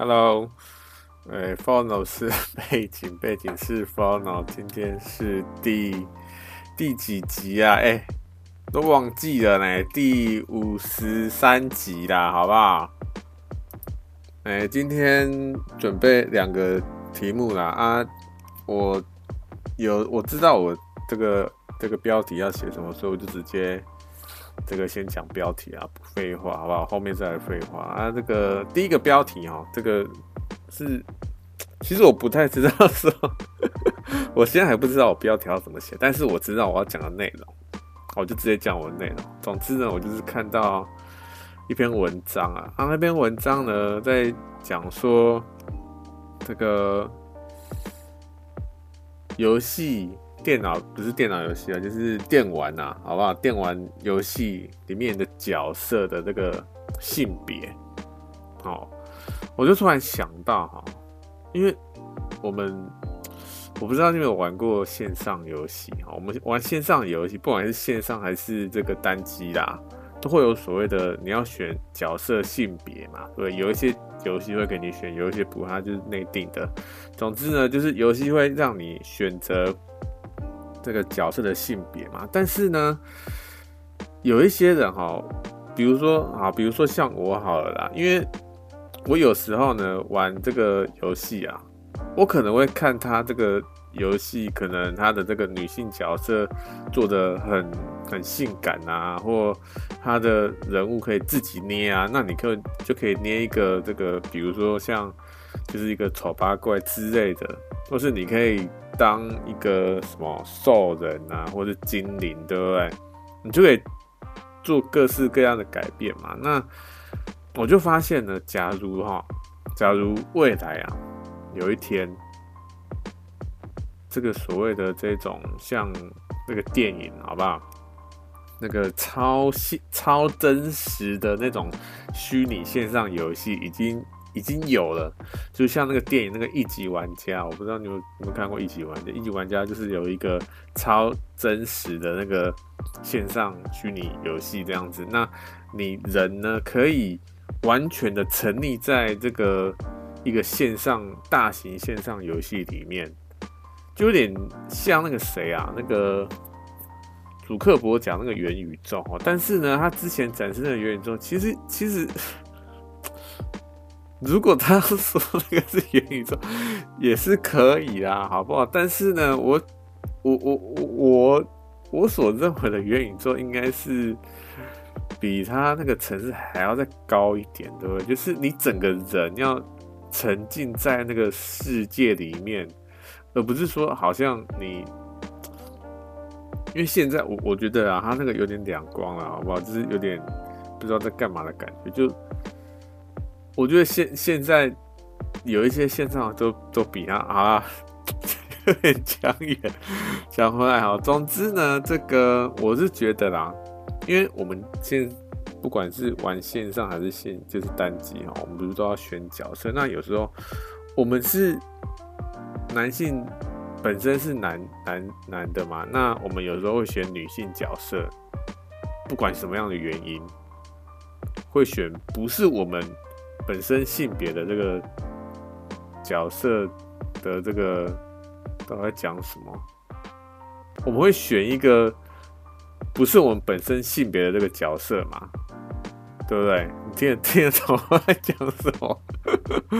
Hello，哎，Phono 是 背景，背景是 Phono，今天是第第几集啊？哎，都忘记了呢，第五十三集啦，好不好？哎，今天准备两个题目啦啊，我有我知道我这个这个标题要写什么，所以我就直接。这个先讲标题啊，不废话，好不好？后面再来废话啊。这个第一个标题哈，这个是，其实我不太知道说，我现在还不知道我标题要怎么写，但是我知道我要讲的内容，我就直接讲我的内容。总之呢，我就是看到一篇文章啊，啊，那篇文章呢在讲说这个游戏。电脑不是电脑游戏啊，就是电玩呐，好不好？电玩游戏里面的角色的这个性别，哦，我就突然想到哈，因为我们我不知道你有没有玩过线上游戏哈，我们玩线上游戏，不管是线上还是这个单机啦，都会有所谓的你要选角色性别嘛，对，有一些游戏会给你选，有一些不，它就是内定的。总之呢，就是游戏会让你选择。这个角色的性别嘛，但是呢，有一些人哈，比如说啊，比如说像我好了啦，因为我有时候呢玩这个游戏啊，我可能会看他这个游戏，可能他的这个女性角色做的很很性感啊，或他的人物可以自己捏啊，那你可就可以捏一个这个，比如说像就是一个丑八怪之类的，或是你可以。当一个什么兽人啊，或者精灵，对不对？你就可以做各式各样的改变嘛。那我就发现呢，假如哈，假如未来啊，有一天，这个所谓的这种像那个电影，好不好？那个超现超真实的那种虚拟线上游戏已经。已经有了，就像那个电影那个一级玩家，我不知道你有有没有看过一级玩家。一级玩家就是有一个超真实的那个线上虚拟游戏这样子，那你人呢可以完全的沉溺在这个一个线上大型线上游戏里面，就有点像那个谁啊，那个祖克伯讲那个元宇宙哦。但是呢，他之前展示的元宇宙，其实其实。如果他说那个是元宇宙，也是可以啦，好不好？但是呢，我我我我我我所认为的元宇宙，应该是比他那个层次还要再高一点，对不对？就是你整个人要沉浸在那个世界里面，而不是说好像你，因为现在我我觉得啊，他那个有点两光了，好不好？就是有点不知道在干嘛的感觉，就。我觉得现现在有一些线上都都比他啊 有点讲远，讲回来哈。总之呢，这个我是觉得啦，因为我们现不管是玩线上还是线就是单机哈，我们不是都要选角色？那有时候我们是男性本身是男男男的嘛，那我们有时候会选女性角色，不管什么样的原因，会选不是我们。本身性别的这个角色的这个都在讲什么？我们会选一个不是我们本身性别的这个角色嘛？对不对？你听得听得懂我在讲什么？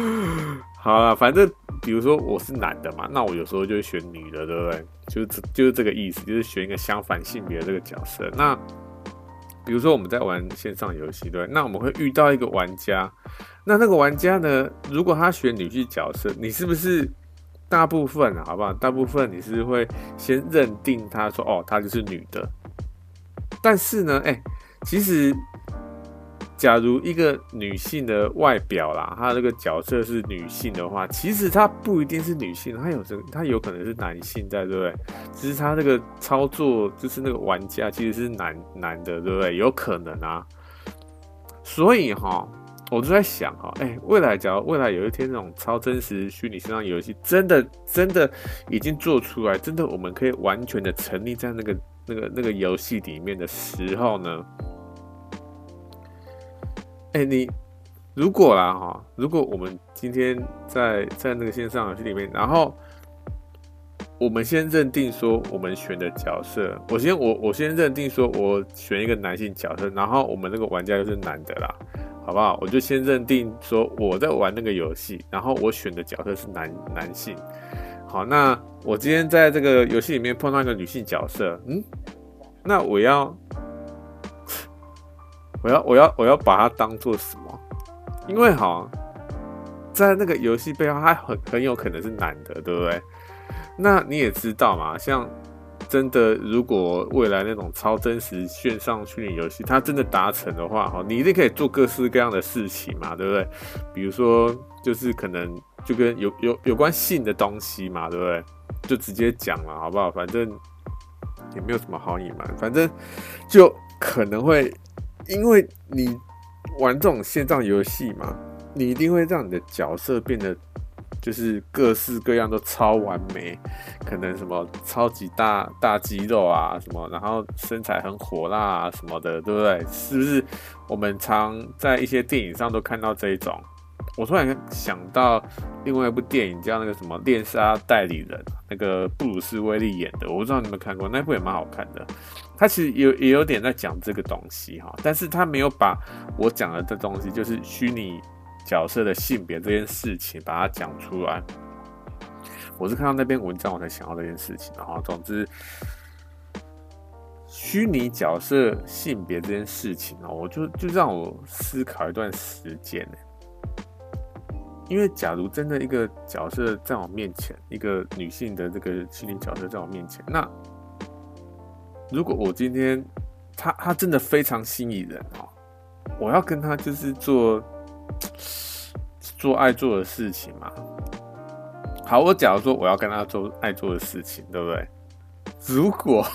好了，反正比如说我是男的嘛，那我有时候就会选女的，对不对？就是就是这个意思，就是选一个相反性别的这个角色。那比如说我们在玩线上游戏，对，那我们会遇到一个玩家，那那个玩家呢，如果他选女性角色，你是不是大部分好不好？大部分你是会先认定他说，哦，他就是女的。但是呢，哎，其实。假如一个女性的外表啦，她这个角色是女性的话，其实她不一定是女性，她有这，她有可能是男性在，对不对？其实她这个操作就是那个玩家其实是男男的，对不对？有可能啊。所以哈，我就在想哈，哎，未来假如未来有一天那种超真实虚拟线上游戏真的真的已经做出来，真的我们可以完全的沉溺在那个那个那个游戏里面的时候呢？哎，你如果啦哈，如果我们今天在在那个线上游戏里面，然后我们先认定说我们选的角色，我先我我先认定说我选一个男性角色，然后我们那个玩家就是男的啦，好不好？我就先认定说我在玩那个游戏，然后我选的角色是男男性。好，那我今天在这个游戏里面碰到一个女性角色，嗯，那我要我要我要我要把它当做什么？因为哈，在那个游戏背后，他很很有可能是男的，对不对？那你也知道嘛，像真的，如果未来那种超真实线上虚拟游戏，它真的达成的话，哈，你一定可以做各式各样的事情嘛，对不对？比如说，就是可能就跟有有有关性的东西嘛，对不对？就直接讲了，好不好？反正也没有什么好隐瞒，反正就可能会因为你。玩这种线上游戏嘛，你一定会让你的角色变得就是各式各样都超完美，可能什么超级大大肌肉啊什么，然后身材很火辣啊什么的，对不对？是不是？我们常在一些电影上都看到这一种。我突然想到另外一部电影叫那个什么《恋杀代理人》，那个布鲁斯威利演的，我不知道你们看过，那部也蛮好看的。他其实有也有点在讲这个东西哈，但是他没有把我讲的这东西，就是虚拟角色的性别这件事情，把它讲出来。我是看到那篇文章，我才想到这件事情。然后，总之，虚拟角色性别这件事情呢，我就就让我思考一段时间呢。因为假如真的一个角色在我面前，一个女性的这个虚拟角色在我面前，那如果我今天他他真的非常吸引人哦，我要跟他就是做 做爱做的事情嘛。好，我假如说我要跟他做爱做的事情，对不对？如果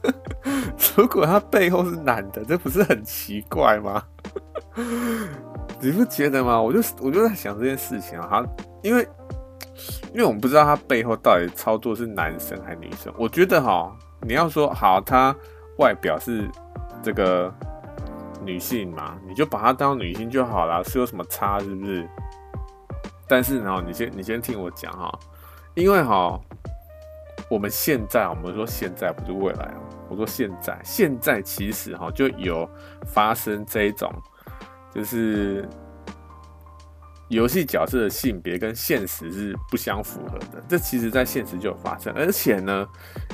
如果他背后是男的，这不是很奇怪吗？你不觉得吗？我就我就在想这件事情啊，因为因为我们不知道他背后到底操作是男生还是女生，我觉得哈。你要说好，她外表是这个女性嘛，你就把她当女性就好了，是有什么差是不是？但是呢，你先你先听我讲哈，因为哈，我们现在我们说现在不是未来哦，我说现在现在其实哈就有发生这一种，就是。游戏角色的性别跟现实是不相符合的，这其实在现实就有发生。而且呢，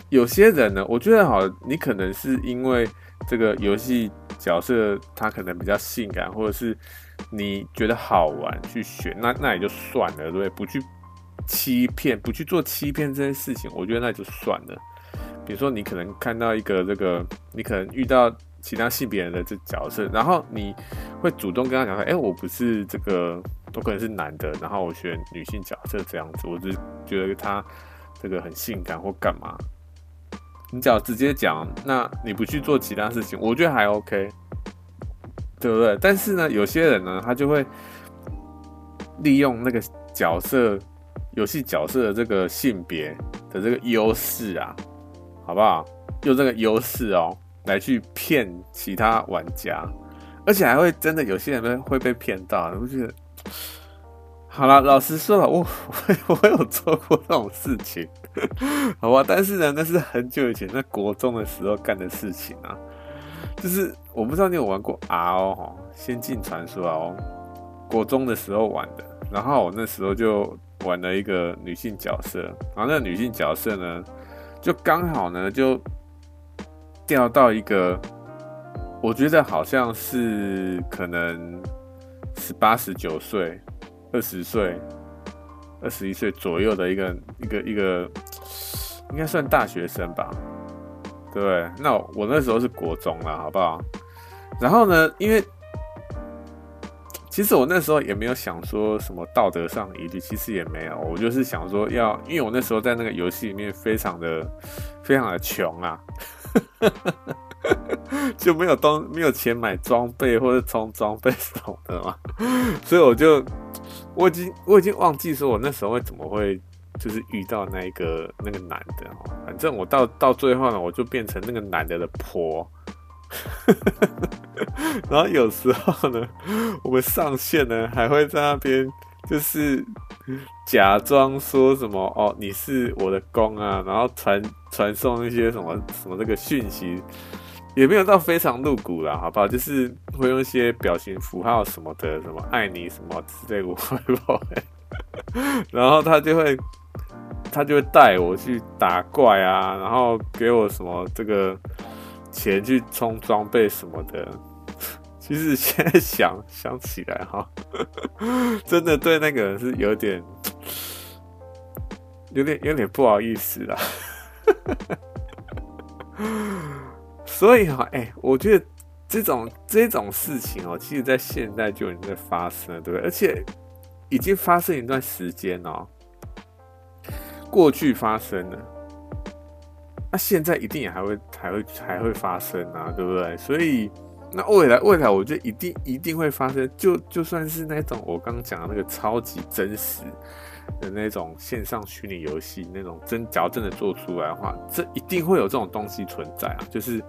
有些人呢，我觉得好，你可能是因为这个游戏角色他可能比较性感，或者是你觉得好玩去选，那那也就算了，对不对？不去欺骗，不去做欺骗这些事情，我觉得那就算了。比如说，你可能看到一个这个，你可能遇到其他性别人的这角色，然后你会主动跟他讲说：“哎，我不是这个。”都可能是男的，然后我选女性角色这样子，我就觉得他这个很性感或干嘛。你只要直接讲，那你不去做其他事情，我觉得还 OK，对不对？但是呢，有些人呢，他就会利用那个角色游戏角色的这个性别的这个优势啊，好不好？用这个优势哦来去骗其他玩家，而且还会真的有些人会被骗到，我觉得。好了，老实说了，我我有做过这种事情，好吧？但是呢，那是很久以前在国中的时候干的事情啊。就是我不知道你有玩过 R 哦，《仙境传说》哦，国中的时候玩的。然后我那时候就玩了一个女性角色，然后那个女性角色呢，就刚好呢就掉到一个，我觉得好像是可能。十八、十九岁、二十岁、二十一岁左右的一个一个一个，应该算大学生吧？对？那我，我那时候是国中了，好不好？然后呢，因为其实我那时候也没有想说什么道德上疑虑，其实也没有，我就是想说要，因为我那时候在那个游戏里面非常的非常的穷啊。就没有东没有钱买装备或者充装备什么的嘛，所以我就我已经我已经忘记说我那时候会怎么会就是遇到那一个那个男的哦，反正我到到最后呢，我就变成那个男的的婆，然后有时候呢，我们上线呢还会在那边就是假装说什么哦，你是我的攻啊，然后传传送一些什么什么这个讯息，也没有到非常露骨啦，好不好？就是会用一些表情符号什么的，什么爱你什么之类的，会不会？然后他就会他就会带我去打怪啊，然后给我什么这个。钱去充装备什么的，其实现在想想起来哈，真的对那个人是有点、有点、有点不好意思啦。所以哈，哎、我觉得这种这种事情哦，其实在现在就已经在发生了，对不对？而且已经发生一段时间哦，过去发生了。那现在一定也还会还会还会发生啊，对不对？所以那未来未来，我觉得一定一定会发生。就就算是那种我刚刚讲的那个超级真实的那种线上虚拟游戏，那种真假真的做出来的话，这一定会有这种东西存在啊。就是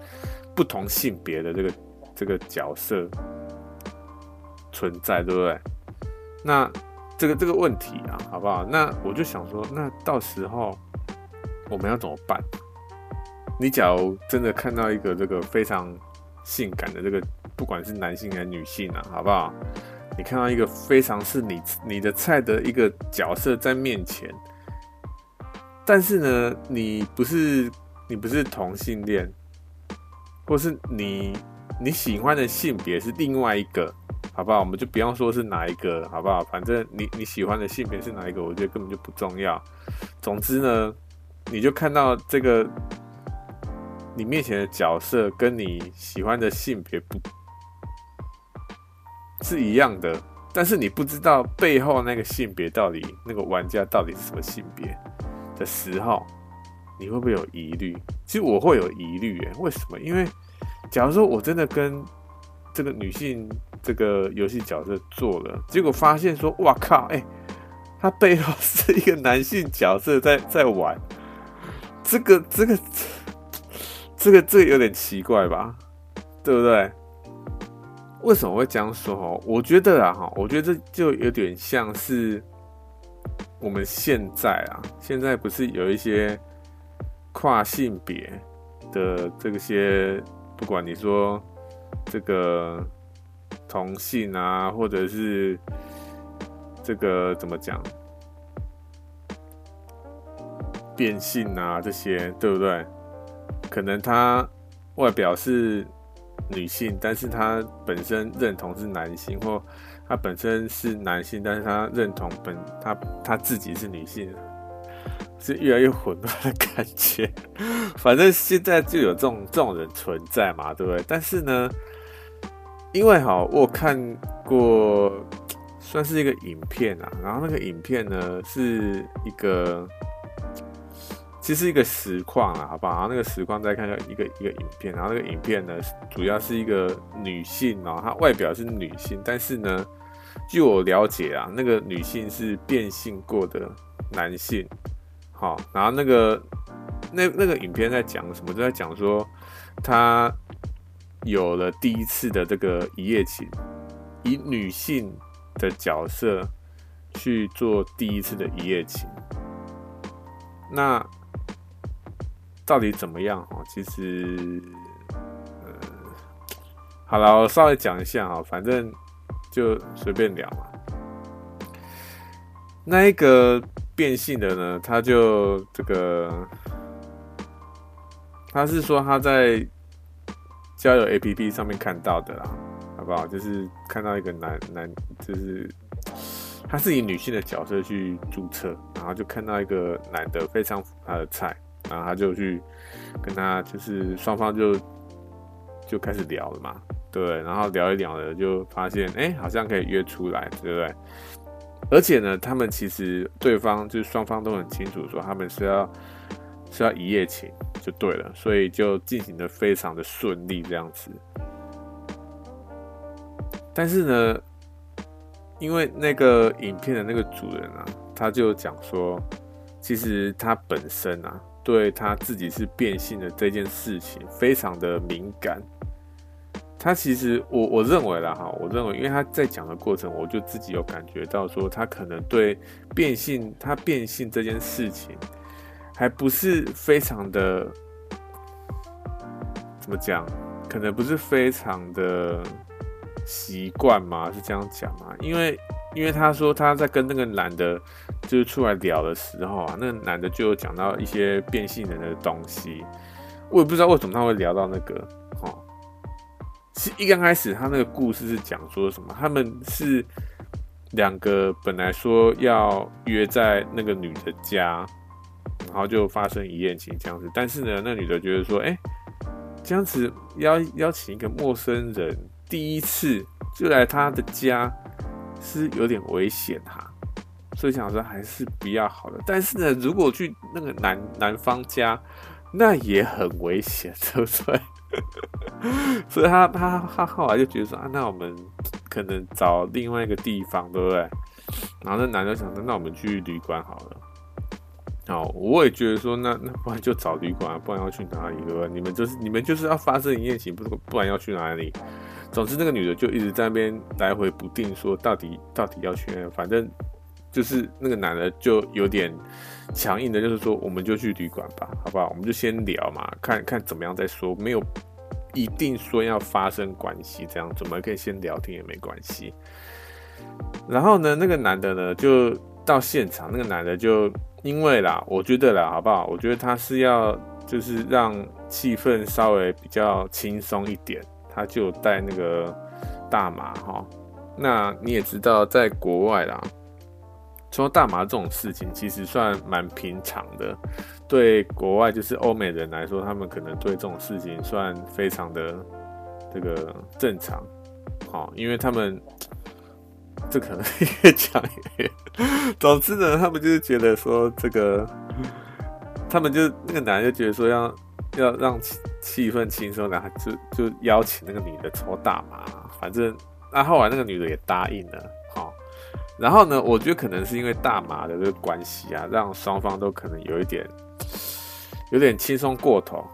不同性别的这个这个角色存在，对不对？那这个这个问题啊，好不好？那我就想说，那到时候我们要怎么办？你假如真的看到一个这个非常性感的这个，不管是男性还是女性啊，好不好？你看到一个非常是你你的菜的一个角色在面前，但是呢，你不是你不是同性恋，或是你你喜欢的性别是另外一个，好不好？我们就不要说是哪一个，好不好？反正你你喜欢的性别是哪一个，我觉得根本就不重要。总之呢，你就看到这个。你面前的角色跟你喜欢的性别不是一样的，但是你不知道背后那个性别到底那个玩家到底是什么性别的时候，你会不会有疑虑？其实我会有疑虑诶，为什么？因为假如说我真的跟这个女性这个游戏角色做了，结果发现说，哇靠，哎，他背后是一个男性角色在 在玩，这个这个。这个这个有点奇怪吧，对不对？为什么会这样说？哈，我觉得啊，哈，我觉得这就有点像是我们现在啊，现在不是有一些跨性别的这些，不管你说这个同性啊，或者是这个怎么讲变性啊，这些对不对？可能他外表是女性，但是她本身认同是男性，或她本身是男性，但是她认同本她她自己是女性，是越来越混乱的感觉。反正现在就有这种这种人存在嘛，对不对？但是呢，因为哈，我看过算是一个影片啊，然后那个影片呢是一个。其实一个实况啊，好不好？然后那个实况再看一一个一个影片，然后那个影片呢，主要是一个女性哦，她外表是女性，但是呢，据我了解啊，那个女性是变性过的男性，好，然后那个那那个影片在讲什么？就在讲说她有了第一次的这个一夜情，以女性的角色去做第一次的一夜情，那。到底怎么样？哦，其实，呃，好了，我稍微讲一下哈，反正就随便聊嘛。那一个变性的呢，他就这个，他是说他在交友 APP 上面看到的啦，好不好？就是看到一个男男，就是他是以女性的角色去注册，然后就看到一个男的非常符合他的菜。然后他就去跟他，就是双方就就开始聊了嘛，对，然后聊一聊呢，就发现哎，好像可以约出来，对不对？而且呢，他们其实对方就是双方都很清楚，说他们是要是要一夜情就对了，所以就进行的非常的顺利这样子。但是呢，因为那个影片的那个主人啊，他就讲说，其实他本身啊。对他自己是变性的这件事情非常的敏感，他其实我我认为啦哈，我认为，因为他在讲的过程，我就自己有感觉到说，他可能对变性，他变性这件事情，还不是非常的，怎么讲？可能不是非常的习惯嘛，是这样讲嘛？因为因为他说他在跟那个男的，就是出来聊的时候啊，那个男的就讲到一些变性人的东西，我也不知道为什么他会聊到那个，哦，是一刚开始他那个故事是讲说什么？他们是两个本来说要约在那个女的家，然后就发生一夜情这样子，但是呢，那女的觉得说，哎、这样子邀邀请一个陌生人第一次就来他的家是有点危险哈，所以想说还是比较好的。但是呢，如果去那个男男方家，那也很危险，对不对？所以他他他后来就觉得说啊，那我们可能找另外一个地方，对不对？然后那男的想说，那我们去旅馆好了。哦，我也觉得说，那那不然就找旅馆，不然要去哪里？对吧？你们就是你们就是要发生一夜情，不不然要去哪里？总之，那个女的就一直在那边来回不定，说到底到底要去？反正就是那个男的就有点强硬的，就是说我们就去旅馆吧，好不好？我们就先聊嘛，看看怎么样再说，没有一定说要发生关系，这样子我们可以先聊天也没关系。然后呢，那个男的呢就到现场，那个男的就。因为啦，我觉得啦，好不好？我觉得他是要就是让气氛稍微比较轻松一点，他就带那个大麻哈。那你也知道，在国外啦，抽大麻这种事情其实算蛮平常的。对国外就是欧美人来说，他们可能对这种事情算非常的这个正常，好，因为他们。这可能越讲越……总之呢，他们就是觉得说这个，他们就那个男的就觉得说要要让气气氛轻松，然后就就邀请那个女的抽大麻，反正那后来那个女的也答应了，好，然后呢，我觉得可能是因为大麻的这个关系啊，让双方都可能有一点有点轻松过头，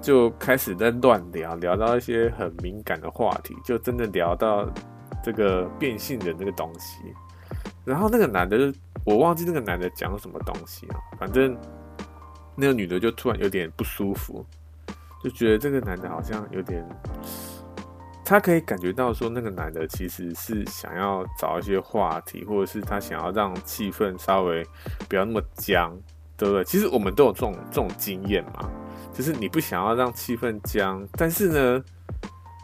就开始在乱聊，聊到一些很敏感的话题，就真的聊到。这个变性人那个东西，然后那个男的，我忘记那个男的讲什么东西啊，反正那个女的就突然有点不舒服，就觉得这个男的好像有点，他可以感觉到说那个男的其实是想要找一些话题，或者是他想要让气氛稍微不要那么僵，对不对？其实我们都有这种这种经验嘛，就是你不想要让气氛僵，但是呢。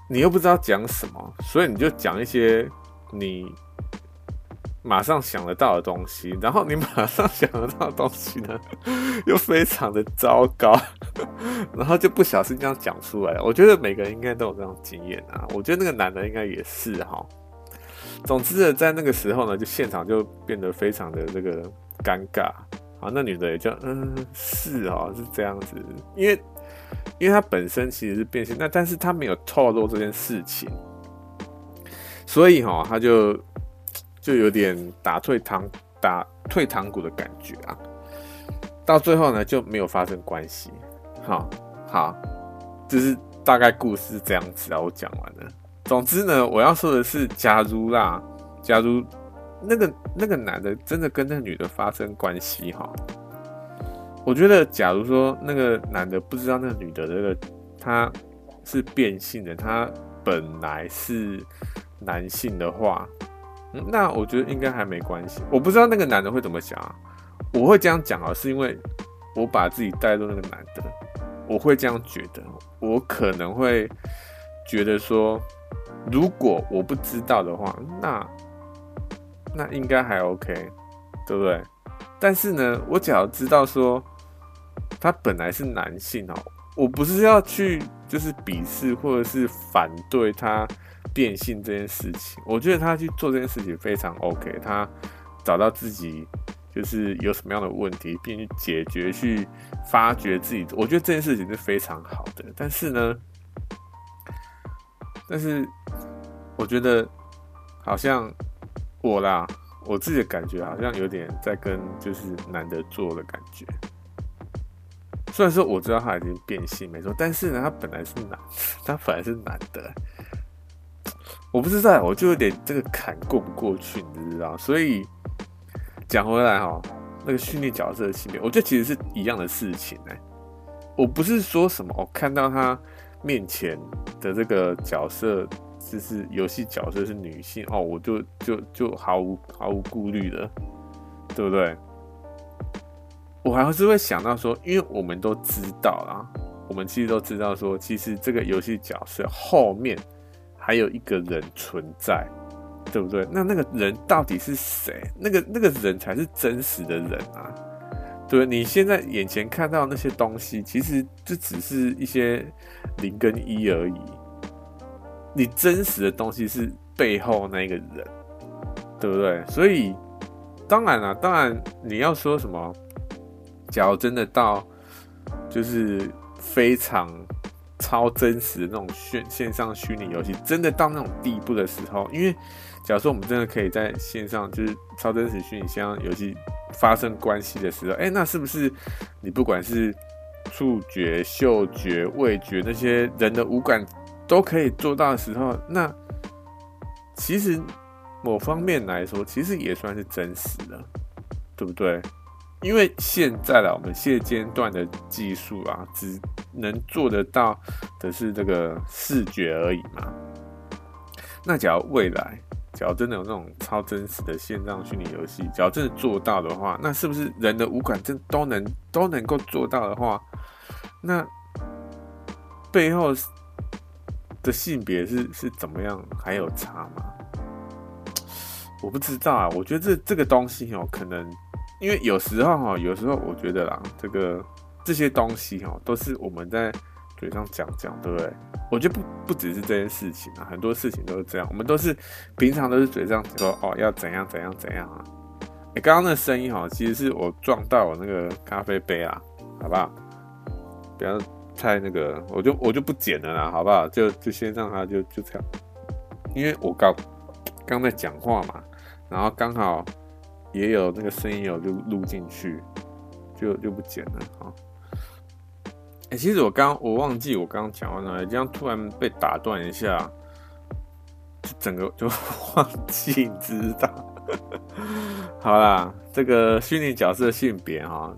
你又不知道讲什么，所以你就讲一些你马上想得到的东西，然后你马上想得到的东西呢，又非常的糟糕，然后就不小心这样讲出来了。我觉得每个人应该都有这种经验啊，我觉得那个男的应该也是哈。总之呢，在那个时候呢，就现场就变得非常的这个尴尬。好，那女的也就嗯，是哦，是这样子，因为。因为他本身其实是变性，那但是他没有透露这件事情，所以哈，他就就有点打退堂打退堂鼓的感觉啊。到最后呢，就没有发生关系。好，好，就是大概故事这样子啊。我讲完了。总之呢，我要说的是，假如啦，假如那个那个男的真的跟那个女的发生关系哈。我觉得，假如说那个男的不知道那个女的这个他是变性的，他本来是男性的话，那我觉得应该还没关系。我不知道那个男的会怎么想啊。我会这样讲啊，是因为我把自己带入那个男的，我会这样觉得。我可能会觉得说，如果我不知道的话，那那应该还 OK，对不对？但是呢，我只要知道说。他本来是男性哦，我不是要去就是鄙视或者是反对他变性这件事情。我觉得他去做这件事情非常 OK，他找到自己就是有什么样的问题，并去解决、去发掘自己，我觉得这件事情是非常好的。但是呢，但是我觉得好像我啦，我自己的感觉好像有点在跟就是男的做的感觉。虽然说我知道他已经变性没错，但是呢，他本来是男，他本来是男的，我不知道，我就有点这个坎过不过去，你知道？所以讲回来哈，那个训练角色的性别，我觉得其实是一样的事情哎。我不是说什么，我看到他面前的这个角色就是游戏角色是女性哦，我就就就毫无毫无顾虑的，对不对？我还是会想到说，因为我们都知道啦，我们其实都知道说，其实这个游戏角色后面还有一个人存在，对不对？那那个人到底是谁？那个那个人才是真实的人啊！对，你现在眼前看到那些东西，其实就只是一些零跟一而已。你真实的东西是背后那个人，对不对？所以，当然了，当然你要说什么？假如真的到就是非常超真实的那种线线上虚拟游戏，真的到那种地步的时候，因为假如说我们真的可以在线上就是超真实虚拟线上游戏发生关系的时候，哎、那是不是你不管是触觉、嗅觉、味觉那些人的五感都可以做到的时候，那其实某方面来说，其实也算是真实的，对不对？因为现在啦，我们现阶段的技术啊，只能做得到的是这个视觉而已嘛。那假如未来，假如真的有那种超真实的线上虚拟游戏，假如真的做到的话，那是不是人的五感真都能都能够做到的话，那背后的性别是是怎么样？还有差吗？我不知道啊。我觉得这这个东西哦，可能。因为有时候哈，有时候我觉得啦，这个这些东西哈，都是我们在嘴上讲讲，对不对？我觉得不不只是这件事情啊，很多事情都是这样。我们都是平常都是嘴上说哦，要怎样怎样怎样啊。哎，刚刚那声音哈，其实是我撞到我那个咖啡杯啊，好不好？不要太那个，我就我就不剪了啦，好不好？就就先让它就就这样，因为我刚刚在讲话嘛，然后刚好。也有那个声音有就录进去，就就不剪了啊。哎、其实我刚我忘记我刚刚讲完了，这样突然被打断一下，整个 就忘记，知道？好啦，这个虚拟角色性别哈，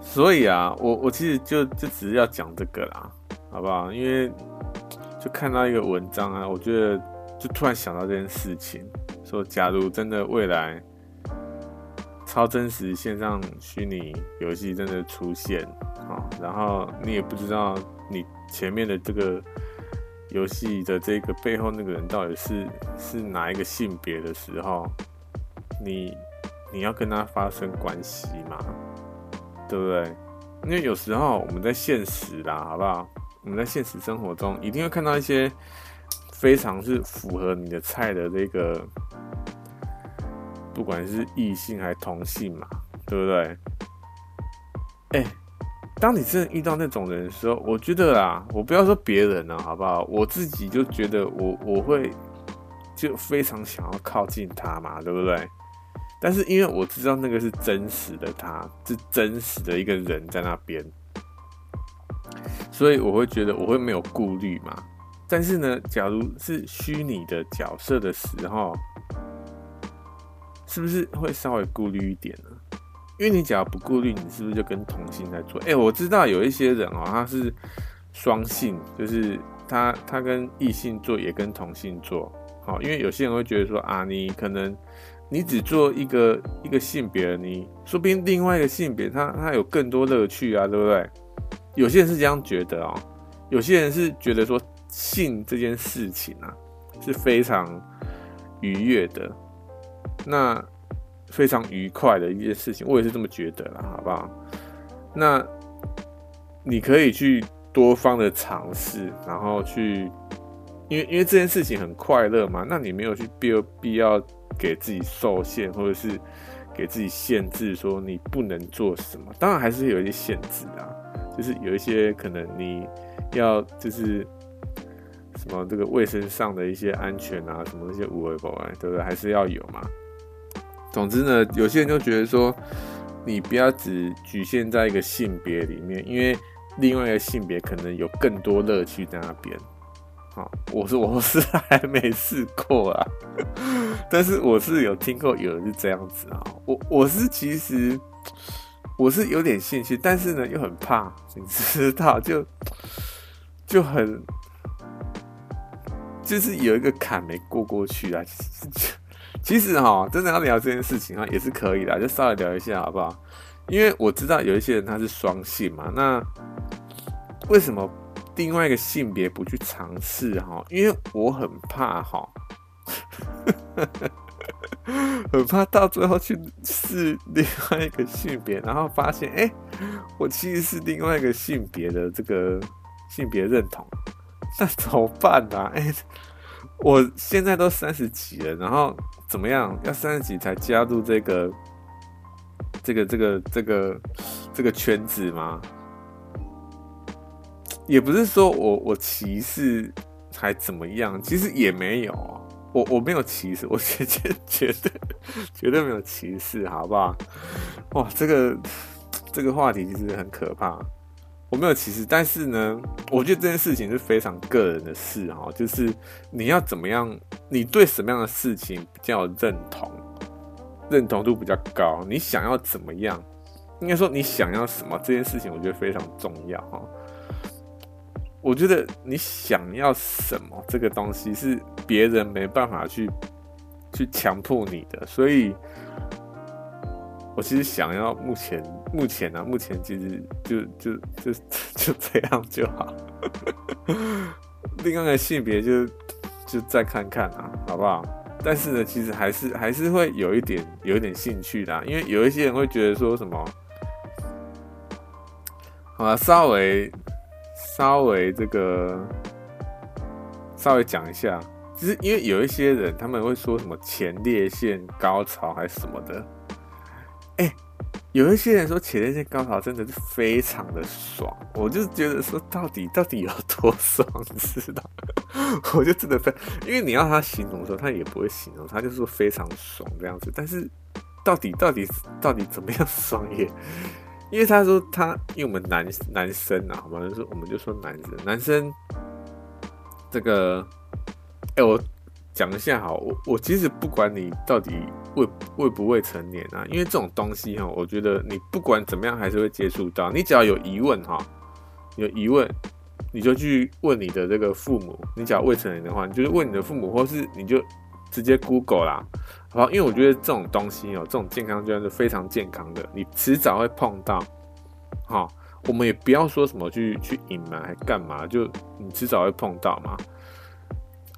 所以啊，我我其实就就只是要讲这个啦，好不好？因为就看到一个文章啊，我觉得就突然想到这件事情。说，假如真的未来超真实线上虚拟游戏真的出现啊，然后你也不知道你前面的这个游戏的这个背后那个人到底是是哪一个性别的时候，你你要跟他发生关系吗？对不对？因为有时候我们在现实啦，好不好？我们在现实生活中一定会看到一些。非常是符合你的菜的这个，不管是异性还是同性嘛，对不对？哎、当你真的遇到那种人的时候，我觉得啊，我不要说别人了，好不好？我自己就觉得我我会就非常想要靠近他嘛，对不对？但是因为我知道那个是真实的，他是真实的一个人在那边，所以我会觉得我会没有顾虑嘛。但是呢，假如是虚拟的角色的时候，是不是会稍微顾虑一点呢？因为你假如不顾虑，你是不是就跟同性在做？哎、我知道有一些人哦、他是双性，就是他他跟异性做，也跟同性做。好，因为有些人会觉得说啊，你可能你只做一个一个性别，你说不定另外一个性别，他他有更多乐趣啊，对不对？有些人是这样觉得哦、有些人是觉得说。性这件事情啊，是非常愉悦的，那非常愉快的一件事情，我也是这么觉得啦，好不好？那你可以去多方的尝试，然后去，因为因为这件事情很快乐嘛，那你没有去必要必要给自己受限，或者是给自己限制，说你不能做什么，当然还是有一些限制啊，就是有一些可能你要就是。什么这个卫生上的一些安全啊，什么那些无为保安，对不对？还是要有嘛。总之呢，有些人就觉得说，你不要只局限在一个性别里面，因为另外一个性别可能有更多乐趣在那边。哈，我是 我是还没试过啊，但是我是有听过有人是这样子啊。我我是其实我是有点兴趣，但是呢又很怕，你知道就就很就是有一个坎没过过去啊。其实哈，真的要聊这件事情啊，也是可以的，就稍微聊一下好不好？因为我知道有一些人他是双性嘛，那为什么？另外一个性别不去尝试哈，因为我很怕哈，很怕到最后去试另外一个性别，然后发现哎、我其实是另外一个性别的这个性别认同，那怎么办呢、啊？哎、我现在都三十几了，然后怎么样？要三十几才加入这个这个这个这个这个圈子吗？也不是说我我歧视还怎么样，其实也没有，我我没有歧视，我绝绝绝对绝对没有歧视，好不好？哇，这个这个话题其实很可怕，我没有歧视，但是呢，我觉得这件事情是非常个人的事哈，就是你要怎么样，你对什么样的事情比较认同，认同度比较高，你想要怎么样，应该说你想要什么，这件事情我觉得非常重要哈。我觉得你想要什么，这个东西是别人没办法去去强迫你的，所以，我其实想要目前目前呢、啊，目前其实就就就 就这样就好。另外一个性别就就再看看啊，好不好？但是呢，其实还是还是会有一点有一点兴趣的、因为有一些人会觉得说什么，好吧，稍微。稍微这个稍微讲一下，就是因为有一些人他们会说什么前列腺高潮还是什么的，哎、有一些人说前列腺高潮真的是非常的爽，我就觉得说到底到底有多爽，你知道？我就真的非，因为你要他形容的时候，他也不会形容，他就说非常爽这样子，但是到底到底到底怎么样爽也？因为他说他，因为我们男男生啊，我们说我们就说男生，男生这个，哎、我讲一下哈，我我其实不管你到底未未不未成年啊，因为这种东西哈，我觉得你不管怎么样还是会接触到，你只要有疑问哈，有疑问你就去问你的这个父母，你只要未成年的话，你就是问你的父母，或是你就。直接 Google 啦，好，因为我觉得这种东西哦，这种健康就是非常健康的，你迟早会碰到。好，我们也不要说什么去去隐瞒还干嘛，就你迟早会碰到嘛。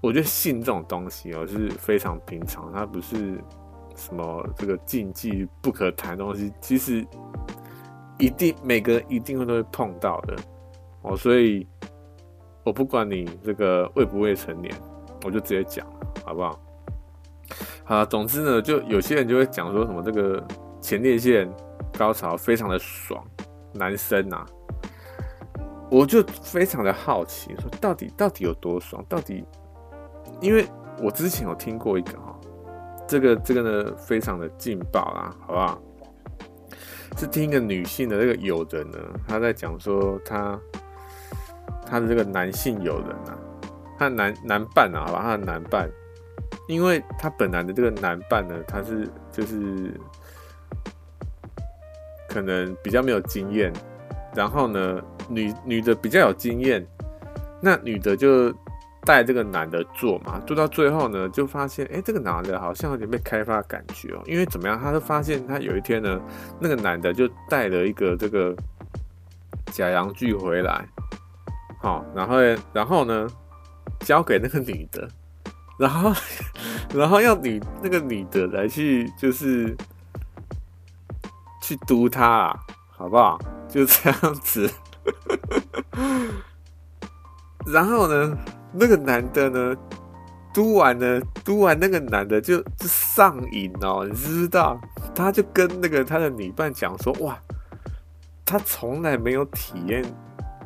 我觉得性这种东西哦是非常平常，它不是什么这个禁忌不可谈东西，其实一定每个人一定会都会碰到的哦，所以我不管你这个未不未成年，我就直接讲，好不好？啊，总之呢，就有些人就会讲说什么这个前列腺高潮非常的爽，男生啊，我就非常的好奇，说到底到底有多爽？到底，因为我之前有听过一个哈，这个这个呢非常的劲爆啊，好不好？是听一个女性的这个友人呢，她在讲说她她的这个男性友人啊，她男男伴啊，好吧，她的男伴。因为他本来的这个男伴呢，他是就是可能比较没有经验，然后呢，女女的比较有经验，那女的就带这个男的做嘛，做到最后呢，就发现哎，这个男的好像有点被开发的感觉哦，因为怎么样，他就发现他有一天呢，那个男的就带了一个这个假阳具回来，好，然后然后呢，交给那个女的。然后，然后要女那个女的来去，就是去督他啊，好不好？就这样子。然后呢，那个男的呢，督完呢，督完那个男的就就上瘾哦，你知道？他就跟那个他的女伴讲说：“哇，他从来没有体验，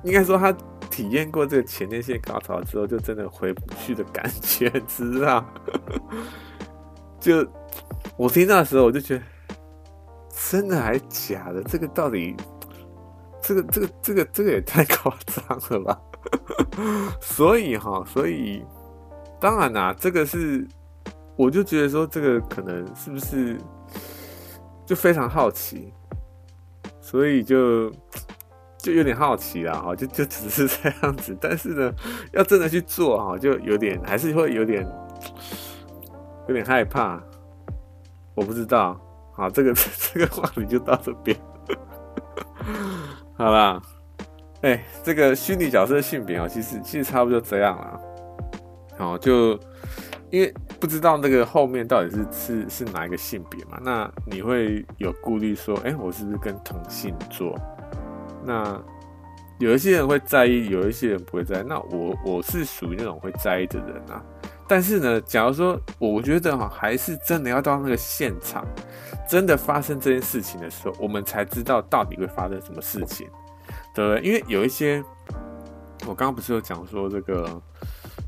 应该说他。”体验过这个前列腺高潮之后，就真的回不去的感觉，知道？就我听到的时候，我就觉得真的还假的？这个到底，这个这个这个这个也太夸张了吧？所以哈，所以当然啦，这个是，我就觉得说，这个可能是不是就非常好奇，所以就就有点好奇啦，哈，就 就只是这样子。但是呢，要真的去做哈，就有点还是会有点有点害怕。我不知道，好，这个 这个话题就到这边，好啦。哎、这个虚拟角色的性别啊，其实其实差不多这样了。好，就因为不知道那个后面到底是是是哪一个性别嘛，那你会有顾虑说，哎、我是不是跟同性做？那有一些人会在意，有一些人不会在意。那我我是属于那种会在意的人啊。但是呢，假如说我觉得哈，还是真的要到那个现场，真的发生这件事情的时候，我们才知道到底会发生什么事情。对？因为有一些，我刚刚不是有讲说这个，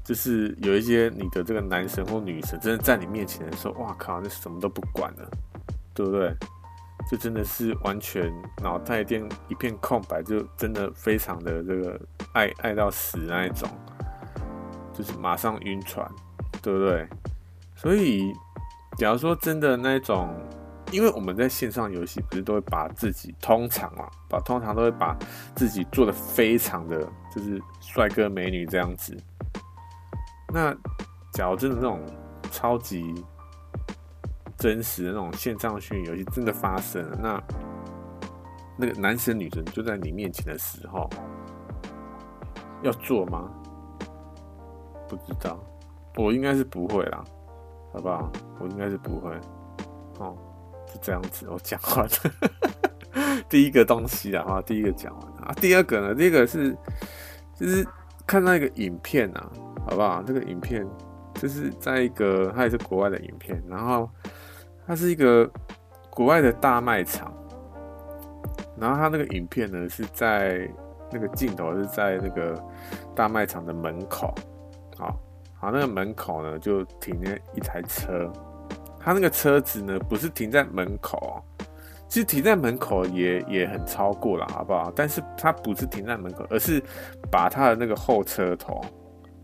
就是有一些你的这个男神或女神，真的在你面前的时候，哇靠，那什么都不管了，对不对？就真的是完全脑袋一片一片空白，就真的非常的这个爱爱到死那一种，就是马上晕船，对不对？所以，假如说真的那种。因为我们在线上游戏不是都会把自己通常啊，把通常都会把自己做的非常的就是帅哥美女这样子。那假如真的那种超级真实的那种线上虚拟游戏真的发生了，那那个男神女神就在你面前的时候，要做吗？不知道，我应该是不会啦，好不好？我应该是不会，哦。这样子，我讲完了 第一个东西啊，第一个讲完啊。第二个呢，第一个是就是看到一个影片啊，好不好？这个影片就是在一个，它也是国外的影片，然后它是一个国外的大卖场，然后它那个影片呢是在那个镜头是在那个大卖场的门口，好，好，那个门口呢就停了一台车。他那个车子呢，不是停在门口，其实停在门口也也很超过了，好不好？但是他不是停在门口，而是把他的那个后车头，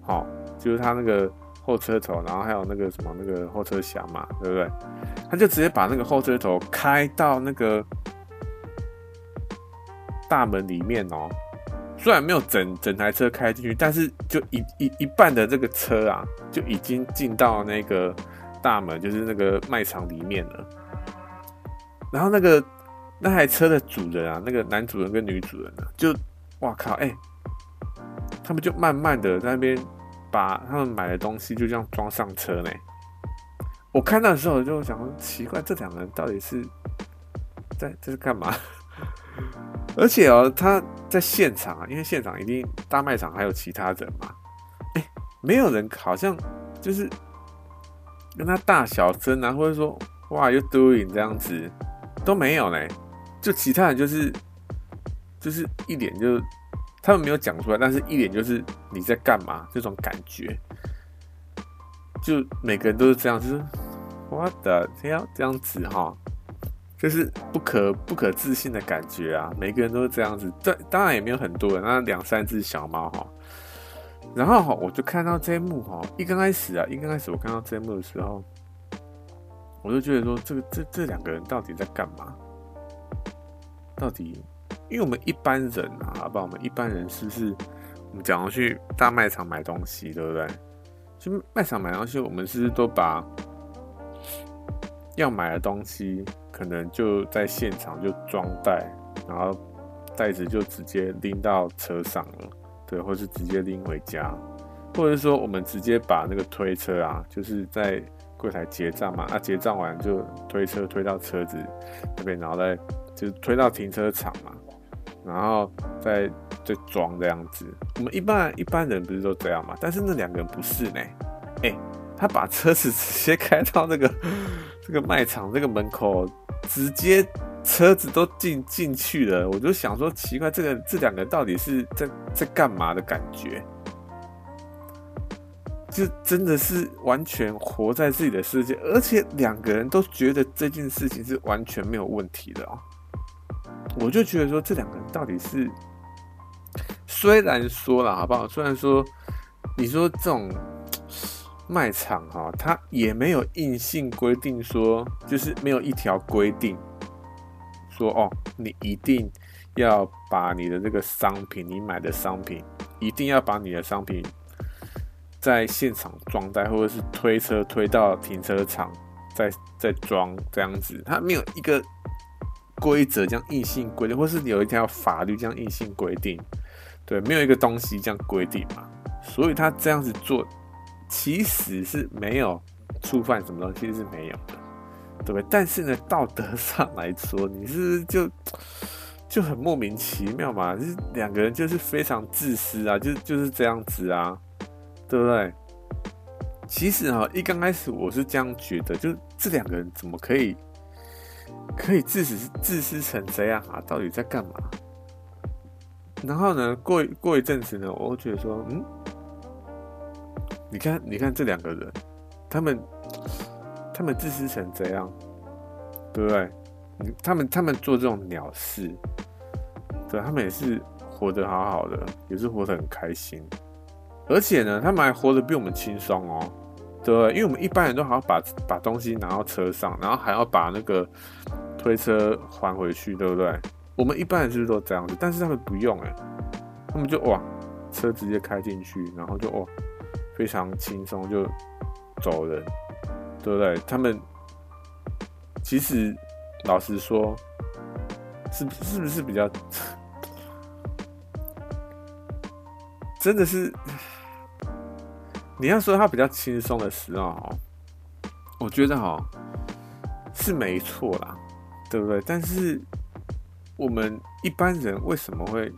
好，就是他那个后车头，然后还有那个什么那个后车厢嘛，对不对？他就直接把那个后车头开到那个大门里面哦。虽然没有整整台车开进去，但是就一一一半的这个车啊，就已经进到那个。大门就是那个卖场里面了，然后那个那台车的主人啊，那个男主人跟女主人呢，就哇靠，哎、他们就慢慢的在那边把他们买的东西就这样装上车呢。我看到的时候就想说，奇怪，这两个人到底是在这是干嘛？而且哦，他在现场啊，因为现场一定大卖场还有其他人嘛，哎、没有人好像就是。跟他大小声啊，或者说哇，you doing 这样子都没有嘞，就其他人就是就是一脸就他们没有讲出来，但是一脸就是你在干嘛这种感觉，就每个人都是这样，就是 what the hell 这样子哈，就是不可不可置信的感觉啊，每个人都是这样子，这当然也没有很多人，那两三只小猫哈。然后哈，我就看到这一幕哈，一刚开始啊，一刚开始我看到这一幕的时候，我就觉得说，这个这这两个人到底在干嘛？到底，因为我们一般人啊，好不？我们一般人是不是？我们讲要去大卖场买东西，对不对？去卖场买东西，我们是不是都把要买的东西，可能就在现场就装袋，然后袋子就直接拎到车上了。对，或是直接拎回家，或者是说我们直接把那个推车啊，就是在柜台结账嘛，啊结账完就推车推到车子那边，然后再就是推到停车场嘛，然后再再装这样子。我们一般一般人不是都这样嘛？但是那两个人不是呢，哎、他把车子直接开到那个 这个卖场这个门口，直接。车子都进进去了，我就想说奇怪，这个这两个到底是在在干嘛的感觉？就真的是完全活在自己的世界，而且两个人都觉得这件事情是完全没有问题的哦。我就觉得说，这两个人到底是虽然说了，好不好？虽然说，你说这种卖场哈，它也没有硬性规定说，就是没有一条规定说哦，你一定要把你的这个商品，你买的商品，一定要把你的商品在现场装袋，或者是推车推到停车场再再装这样子，它没有一个规则这样硬性规定，或是有一条法律这样硬性规定。对，没有一个东西这样规定嘛，所以他这样子做，其实是没有触犯什么东西是没有的，对不对？但是呢，道德上来说，你是就就很莫名其妙嘛，就是两个人就是非常自私啊，就就是这样子啊，对不对？其实啊，一刚开始我是这样觉得，就这两个人怎么可以可以自私自私成这样啊？到底在干嘛？然后呢，过过一阵子呢，我会觉得说，嗯，你看，你看这两个人，他们，他们自私成这样，对不对？他们他们做这种鸟事，对，他们也是活得好好的，也是活得很开心，而且呢，他们还活得比我们轻松哦，对不对？因为我们一般人都还要把把东西拿到车上，然后还要把那个推车还回去，对不对？我们一般人是不是都这样子？但是他们不用哎、他们就哇，车直接开进去，然后就哇，非常轻松就走人，对不对？他们其实老实说，是是不是比较 真的是？你要说他比较轻松的时候，我觉得哈是没错啦，对不对？但是。我们一般人为什么会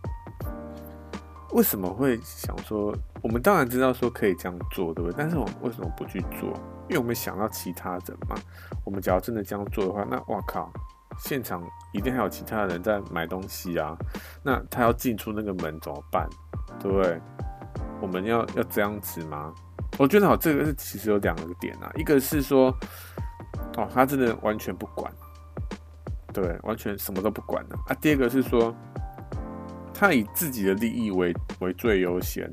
为什么会想说？我们当然知道说可以这样做，对不对？但是我们为什么不去做？因为我们想到其他人嘛。我们假如真的这样做的话，那哇靠，现场一定还有其他人在买东西啊。那他要进出那个门怎么办？对不对？我们要要这样子吗？我觉得好，这个是其实有两个点啊。一个是说，哦，他真的完全不管。对，完全什么都不管了啊！第二个是说，他以自己的利益为为最优先，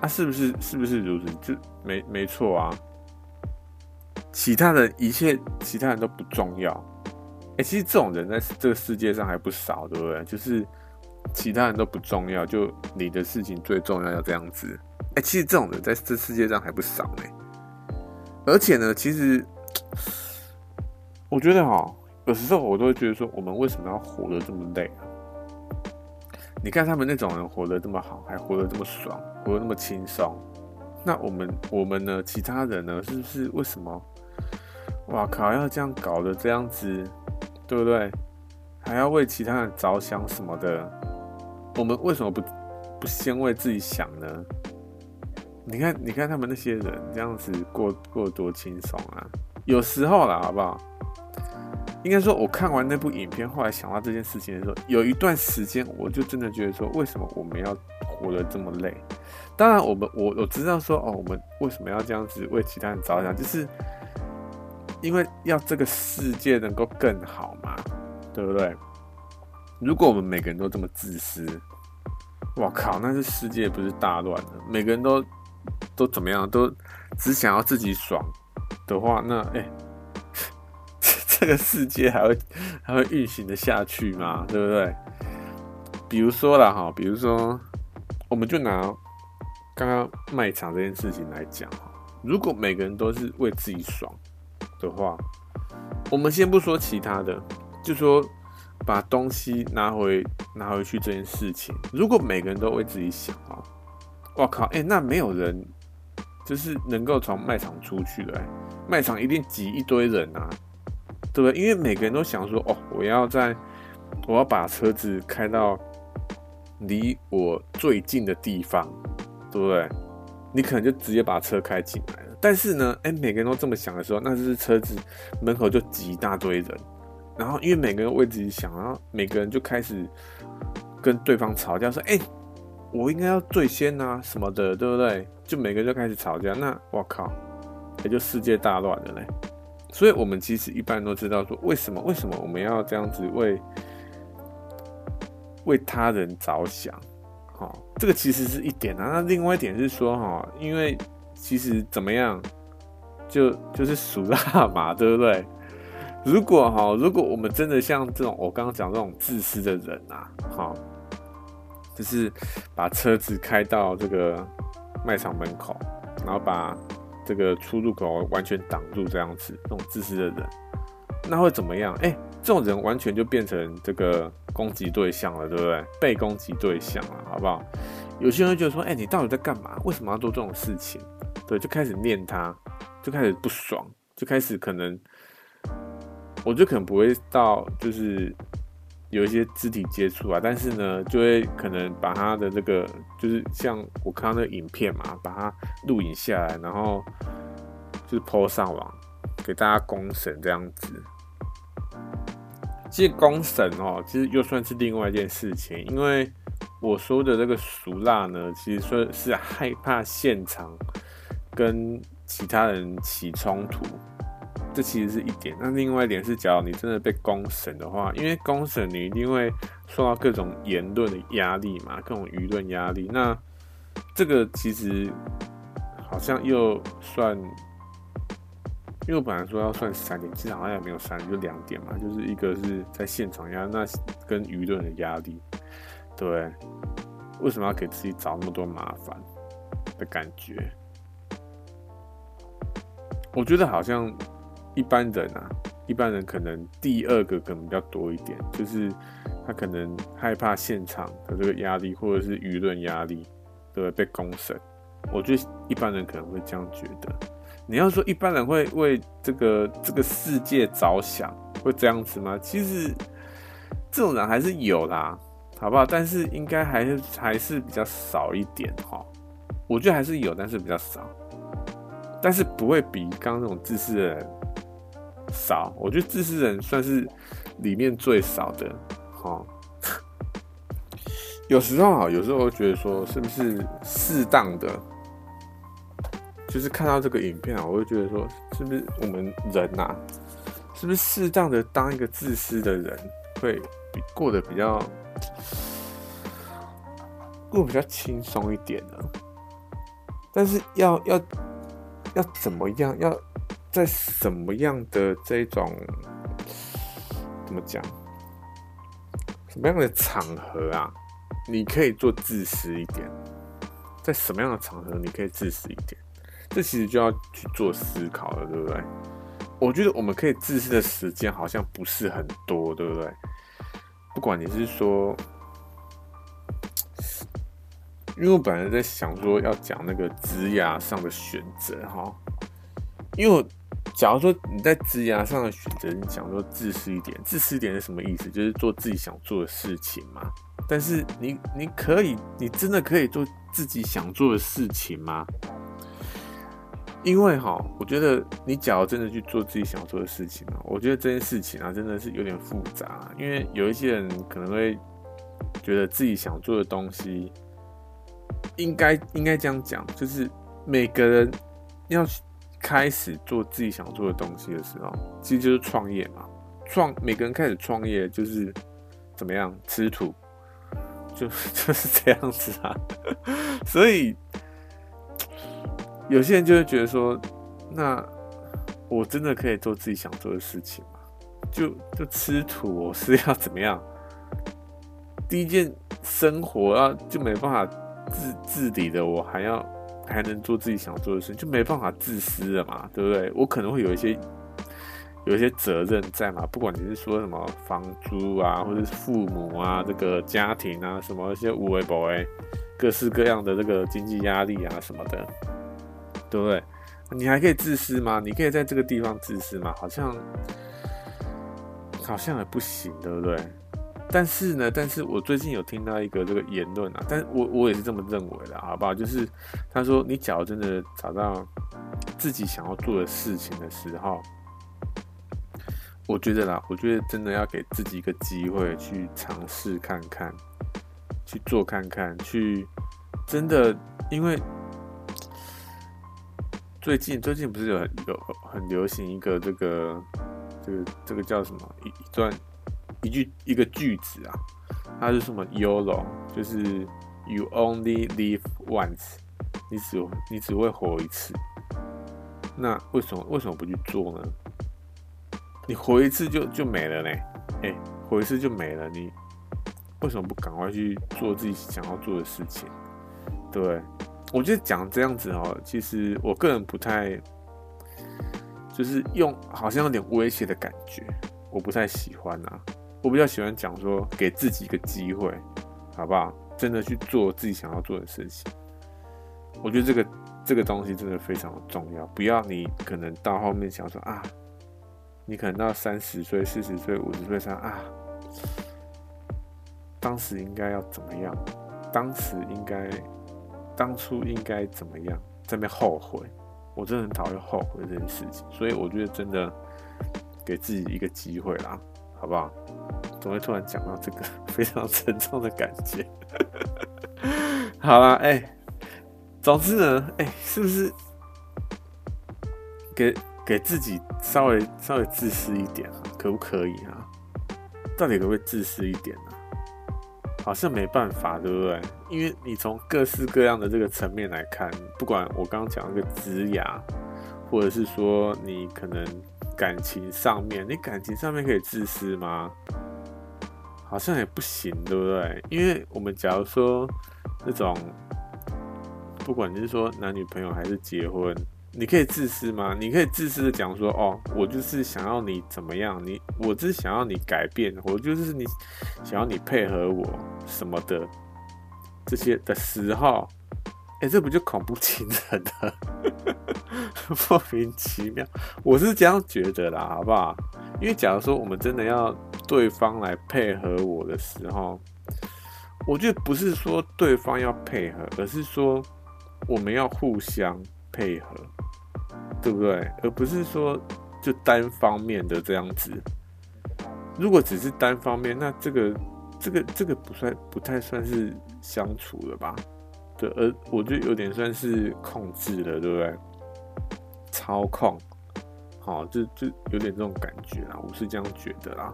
啊，是不是是不是如此？就没没错啊，其他的一切其他人都不重要。哎，其实这种人在这个世界上还不少，对不对？就是其他人都不重要，就你的事情最重要，要这样子。哎，其实这种人在这世界上还不少呢。而且呢，其实。我觉得哈，有时候我都会觉得说，我们为什么要活得这么累啊？你看他们那种人活得这么好，还活得这么爽，活得那么轻松，那我们我们呢？其他人呢？是不是为什么？哇靠，要这样搞得这样子，对不对？还要为其他人着想什么的？我们为什么不不先为自己想呢？你看，你看他们那些人这样子过过多轻松啊！有时候啦，好不好？应该说，我看完那部影片，后来想到这件事情的时候，有一段时间，我就真的觉得说，为什么我们要活得这么累？当然，我们我我知道说，哦，我们为什么要这样子为其他人着想，就是因为要这个世界能够更好嘛，对不对？如果我们每个人都这么自私，我靠，那这世界不是大乱了？每个人都都怎么样，都只想要自己爽的话，那哎。这个世界还会还会运行得下去吗？对不对？比如说啦哈，比如说，我们就拿刚刚卖场这件事情来讲哈，如果每个人都是为自己爽的话，我们先不说其他的，就说把东西拿回拿回去这件事情，如果每个人都为自己想啊，我靠，哎，那没有人就是能够从卖场出去的，卖场一定挤一堆人啊。对不对？因为每个人都想说，哦，我要在，我要把车子开到离我最近的地方，对不对？你可能就直接把车开进来了。但是呢，哎，每个人都这么想的时候，那就是车子门口就挤一大堆人。然后，因为每个人为自己想，然后每个人就开始跟对方吵架，说，哎，我应该要最先啊什么的，对不对？就每个人就开始吵架，那我靠，也就世界大乱了嘞。所以，我们其实一般都知道说，为什么？为什么我们要这样子为为他人着想，好，这个其实是一点啊。那另外一点是说，哈，因为其实怎么样，就就是俗辣嘛，对不对？如果哈，如果我们真的像这种我刚刚讲这种自私的人啊，好，就是把车子开到这个卖场门口，然后把这个出入口完全挡住，这样子，这种自私的人，那会怎么样？哎、这种人完全就变成这个攻击对象了，对不对？被攻击对象了，好不好？有些人会觉得说，哎、你到底在干嘛？为什么要做这种事情？对，就开始念他，就开始不爽，就开始可能。我就可能不会到，就是有一些肢体接触啊，但是呢，就会可能把他的这个，就是像我看到那个影片嘛，把它录影下来，然后就是 po 上网给大家公审这样子。其实公审哦，其实又算是另外一件事情，因为我说的这个俗辣呢，其实说是害怕现场跟其他人起冲突。这其实是一点，那另外一点是，假如你真的被公审的话，因为公审你一定会受到各种言论的压力嘛，各种舆论压力。那这个其实好像又算，因为我本来说要算三点，其实好像也没有三点，就两点嘛，就是一个是在现场压，那跟舆论的压力，对，为什么要给自己找那么多麻烦的感觉？我觉得好像。一般人啊，一般人可能第二个可能比较多一点，就是他可能害怕现场的这个压力，或者是舆论压力，对，被公审。我觉得一般人可能会这样觉得。你要说一般人会为这个这个世界着想，会这样子吗？其实这种人还是有啦，好不好？但是应该还是还是比较少一点哈。我觉得还是有，但是比较少，但是不会比刚刚那种自私的人。少，我觉得自私人算是里面最少的，哈。有时候啊，有时候我觉得说，是不是适当的，就是看到这个影片啊，我会觉得说，是不是我们人呐、是不是适当的当一个自私的人，会过得比较过比较轻松一点呢？但是要要要怎么样要？在什么样的这种怎么讲？什么样的场合啊，你可以做自私一点？在什么样的场合你可以自私一点？这其实就要去做思考了，对不对？我觉得我们可以自私的时间好像不是很多，对不对？不管你是说，因为我本来在想说要讲那个职涯上的选择哈，因为我。假如说你在职涯上的选择，你讲说自私一点，自私一点是什么意思？就是做自己想做的事情嘛。但是你你可以，你真的可以做自己想做的事情吗？因为哈，我觉得你假如真的去做自己想做的事情啊，我觉得这件事情啊真的是有点复杂。因为有一些人可能会觉得自己想做的东西，应该应该这样讲，就是每个人要去。开始做自己想做的东西的时候，其实就是创业嘛。创每个人开始创业就是怎么样吃土，就 就是这样子啊。所以有些人就会觉得说，那我真的可以做自己想做的事情吗？就就吃土，我是要怎么样？第一件生活要就没办法自自理的，我还要。还能做自己想做的事，就没办法自私了嘛，对不对？我可能会有一些有一些责任在嘛，不管你是说什么房租啊，或者是父母啊，这个家庭啊，什么一些无为不为，各式各样的这个经济压力啊什么的，对不对？你还可以自私吗？你可以在这个地方自私吗？好像好像也不行，对不对？但是呢，但是我最近有听到一个这个言论啊，但我我也是这么认为的，好不好？就是他说，你假如真的找到自己想要做的事情的时候，我觉得啦，我觉得真的要给自己一个机会去尝试看看，去做看看，去真的，因为最近最近不是有很有很流行一个这个这个这个叫什么一一段。一句一个句子啊，它是什么 YOLO，就是 You only live once，你只你只会活一次。那为什么为什么不去做呢？你活一次就就没了呢？哎、活一次就没了，你为什么不赶快去做自己想要做的事情？对，我觉得讲这样子哦，其实我个人不太，就是用好像有点威胁的感觉，我不太喜欢啊。我比较喜欢讲说，给自己一个机会，好不好？真的去做自己想要做的事情。我觉得这个这个东西真的非常重要。不要你可能到后面想说啊，你可能到三十岁、四十岁、五十岁上啊，当时应该要怎么样？当时应该当初应该怎么样？在那边后悔，我真的很讨厌后悔这件事情。所以我觉得真的给自己一个机会啦。好不好？怎么会突然讲到这个 非常沉重的感觉？好啦，哎、总之呢，哎、是不是给给自己稍微稍微自私一点啊？可不可以啊？到底可不可以自私一点呢、好像没办法，对不对？因为你从各式各样的这个层面来看，不管我刚刚讲那个职涯，或者是说你可能。感情上面，你感情上面可以自私吗？好像也不行，对不对？因为我们假如说那种，不管你是说男女朋友还是结婚，你可以自私吗？你可以自私的讲说，哦，我就是想要你怎么样，你我只是想要你改变，我就是你想要你配合我什么的这些的时候。哎、这不就恐怖情人的 莫名其妙？我是这样觉得啦，好不好？因为假如说我们真的要对方来配合我的时候，我觉得不是说对方要配合，而是说我们要互相配合，对不对？而不是说就单方面的这样子。如果只是单方面，那这个、这个、这个不算，不太算是相处了吧？对，而我觉得有点算是控制了，对不对？操控，好，就就有点这种感觉啦，我是这样觉得啦。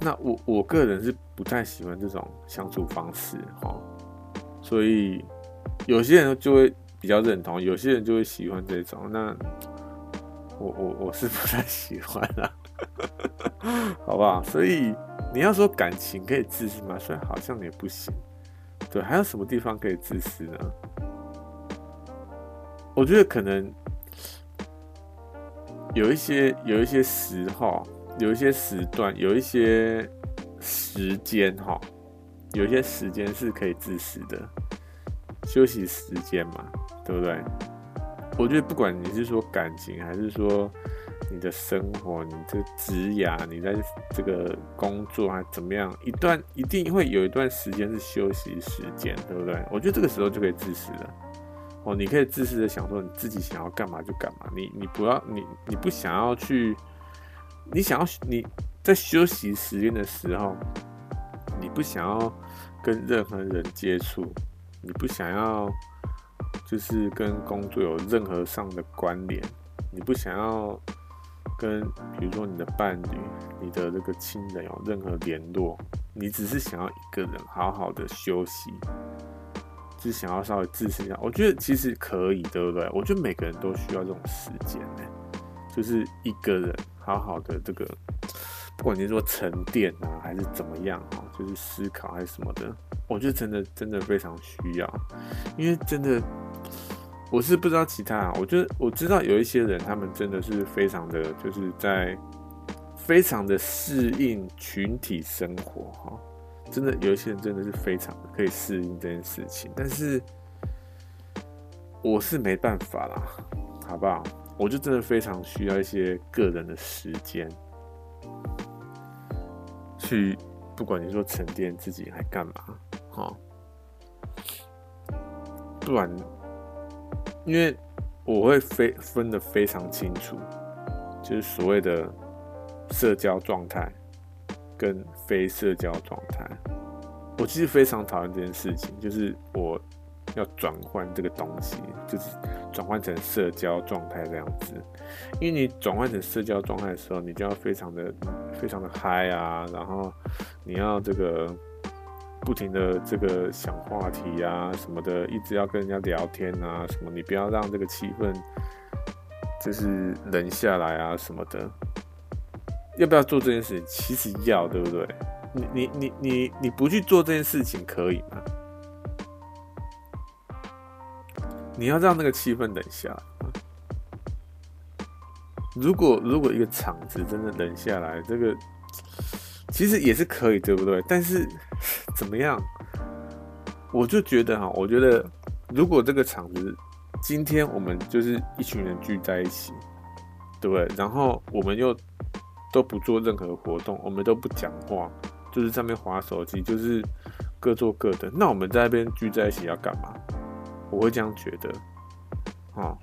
那我我个人是不太喜欢这种相处方式，哈，所以有些人就会比较认同，有些人就会喜欢这种。那我我我是不太喜欢啦，好不好？所以你要说感情可以自私吗？所以好像也不行。对，还有什么地方可以自私呢？我觉得可能有一些、有一些时候、有一些时段、有一些时间，哈，有一些时间是可以自私的，休息时间嘛，对不对？我觉得不管你是说感情，还是说。你的生活，你这职涯，你在这个工作还怎么样？一段一定会有一段时间是休息时间，对不对？我觉得这个时候就可以自私了。哦，你可以自私的想说你自己想要干嘛就干嘛，你你不要你你不想要去，你想要你在休息时间的时候，你不想要跟任何人接触，你不想要就是跟工作有任何上的关联，你不想要。跟比如说你的伴侣、你的这个亲人有任何联络，你只是想要一个人好好的休息，只想要稍微自私一下，我觉得其实可以，对不对？我觉得每个人都需要这种时间呢，就是一个人好好的这个，不管你说沉淀啊，还是怎么样啊，就是思考还是什么的，我觉得真的真的非常需要，因为真的。我是不知道其他啊，我觉得我知道有一些人，他们真的是非常的，就是在非常的适应群体生活哈。真的有一些人真的是非常可以适应这件事情，但是我是没办法啦，好不好？我就真的非常需要一些个人的时间，去不管你说沉淀自己还干嘛哈，不然。因为我会非分得非常清楚，就是所谓的社交状态跟非社交状态。我其实非常讨厌这件事情，就是我要转换这个东西，就是转换成社交状态这样子。因为你转换成社交状态的时候，你就要非常的非常的嗨啊，然后你要这个不停的这个想话题啊什么的，一直要跟人家聊天啊什么，你不要让这个气氛就是冷下来啊什么的。要不要做这件事情？其实要，对不对？你你你你你不去做这件事情可以吗？你要让那个气氛冷下来。如果如果一个场子真的冷下来，这个其实也是可以，对不对？但是怎么样？我就觉得哈，我觉得如果这个场子今天我们就是一群人聚在一起，对不对？然后我们又都不做任何活动，我们都不讲话，就是上面划手机，就是各做各的。那我们在那边聚在一起要干嘛？我会这样觉得。啊，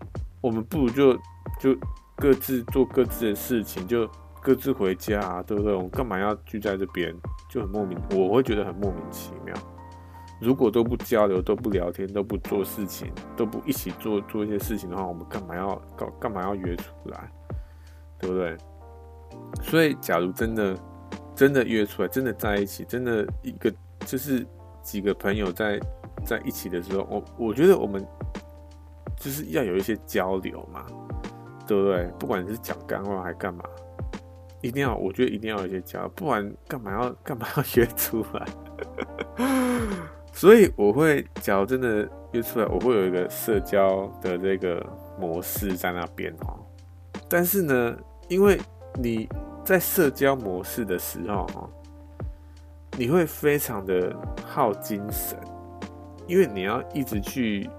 我们不如就就。各自做各自的事情，就各自回家啊，对不对？我们干嘛要聚在这边？就很莫名，我会觉得很莫名其妙。如果都不交流、都不聊天、都不做事情、都不一起做做一些事情的话，我们干嘛要搞？干嘛要约出来？对不对？所以，假如真的真的约出来，真的在一起，真的一个就是几个朋友在在一起的时候，我我觉得我们就是要有一些交流嘛。对不对？不管你是讲干话还干嘛，一定要，我觉得一定要有一些交，不然干嘛要干嘛要约出来？所以我会，假如真的约出来，我会有一个社交的这个模式在那边哦。但是呢，因为你在社交模式的时候，你会非常的耗精神，因为你要一直去，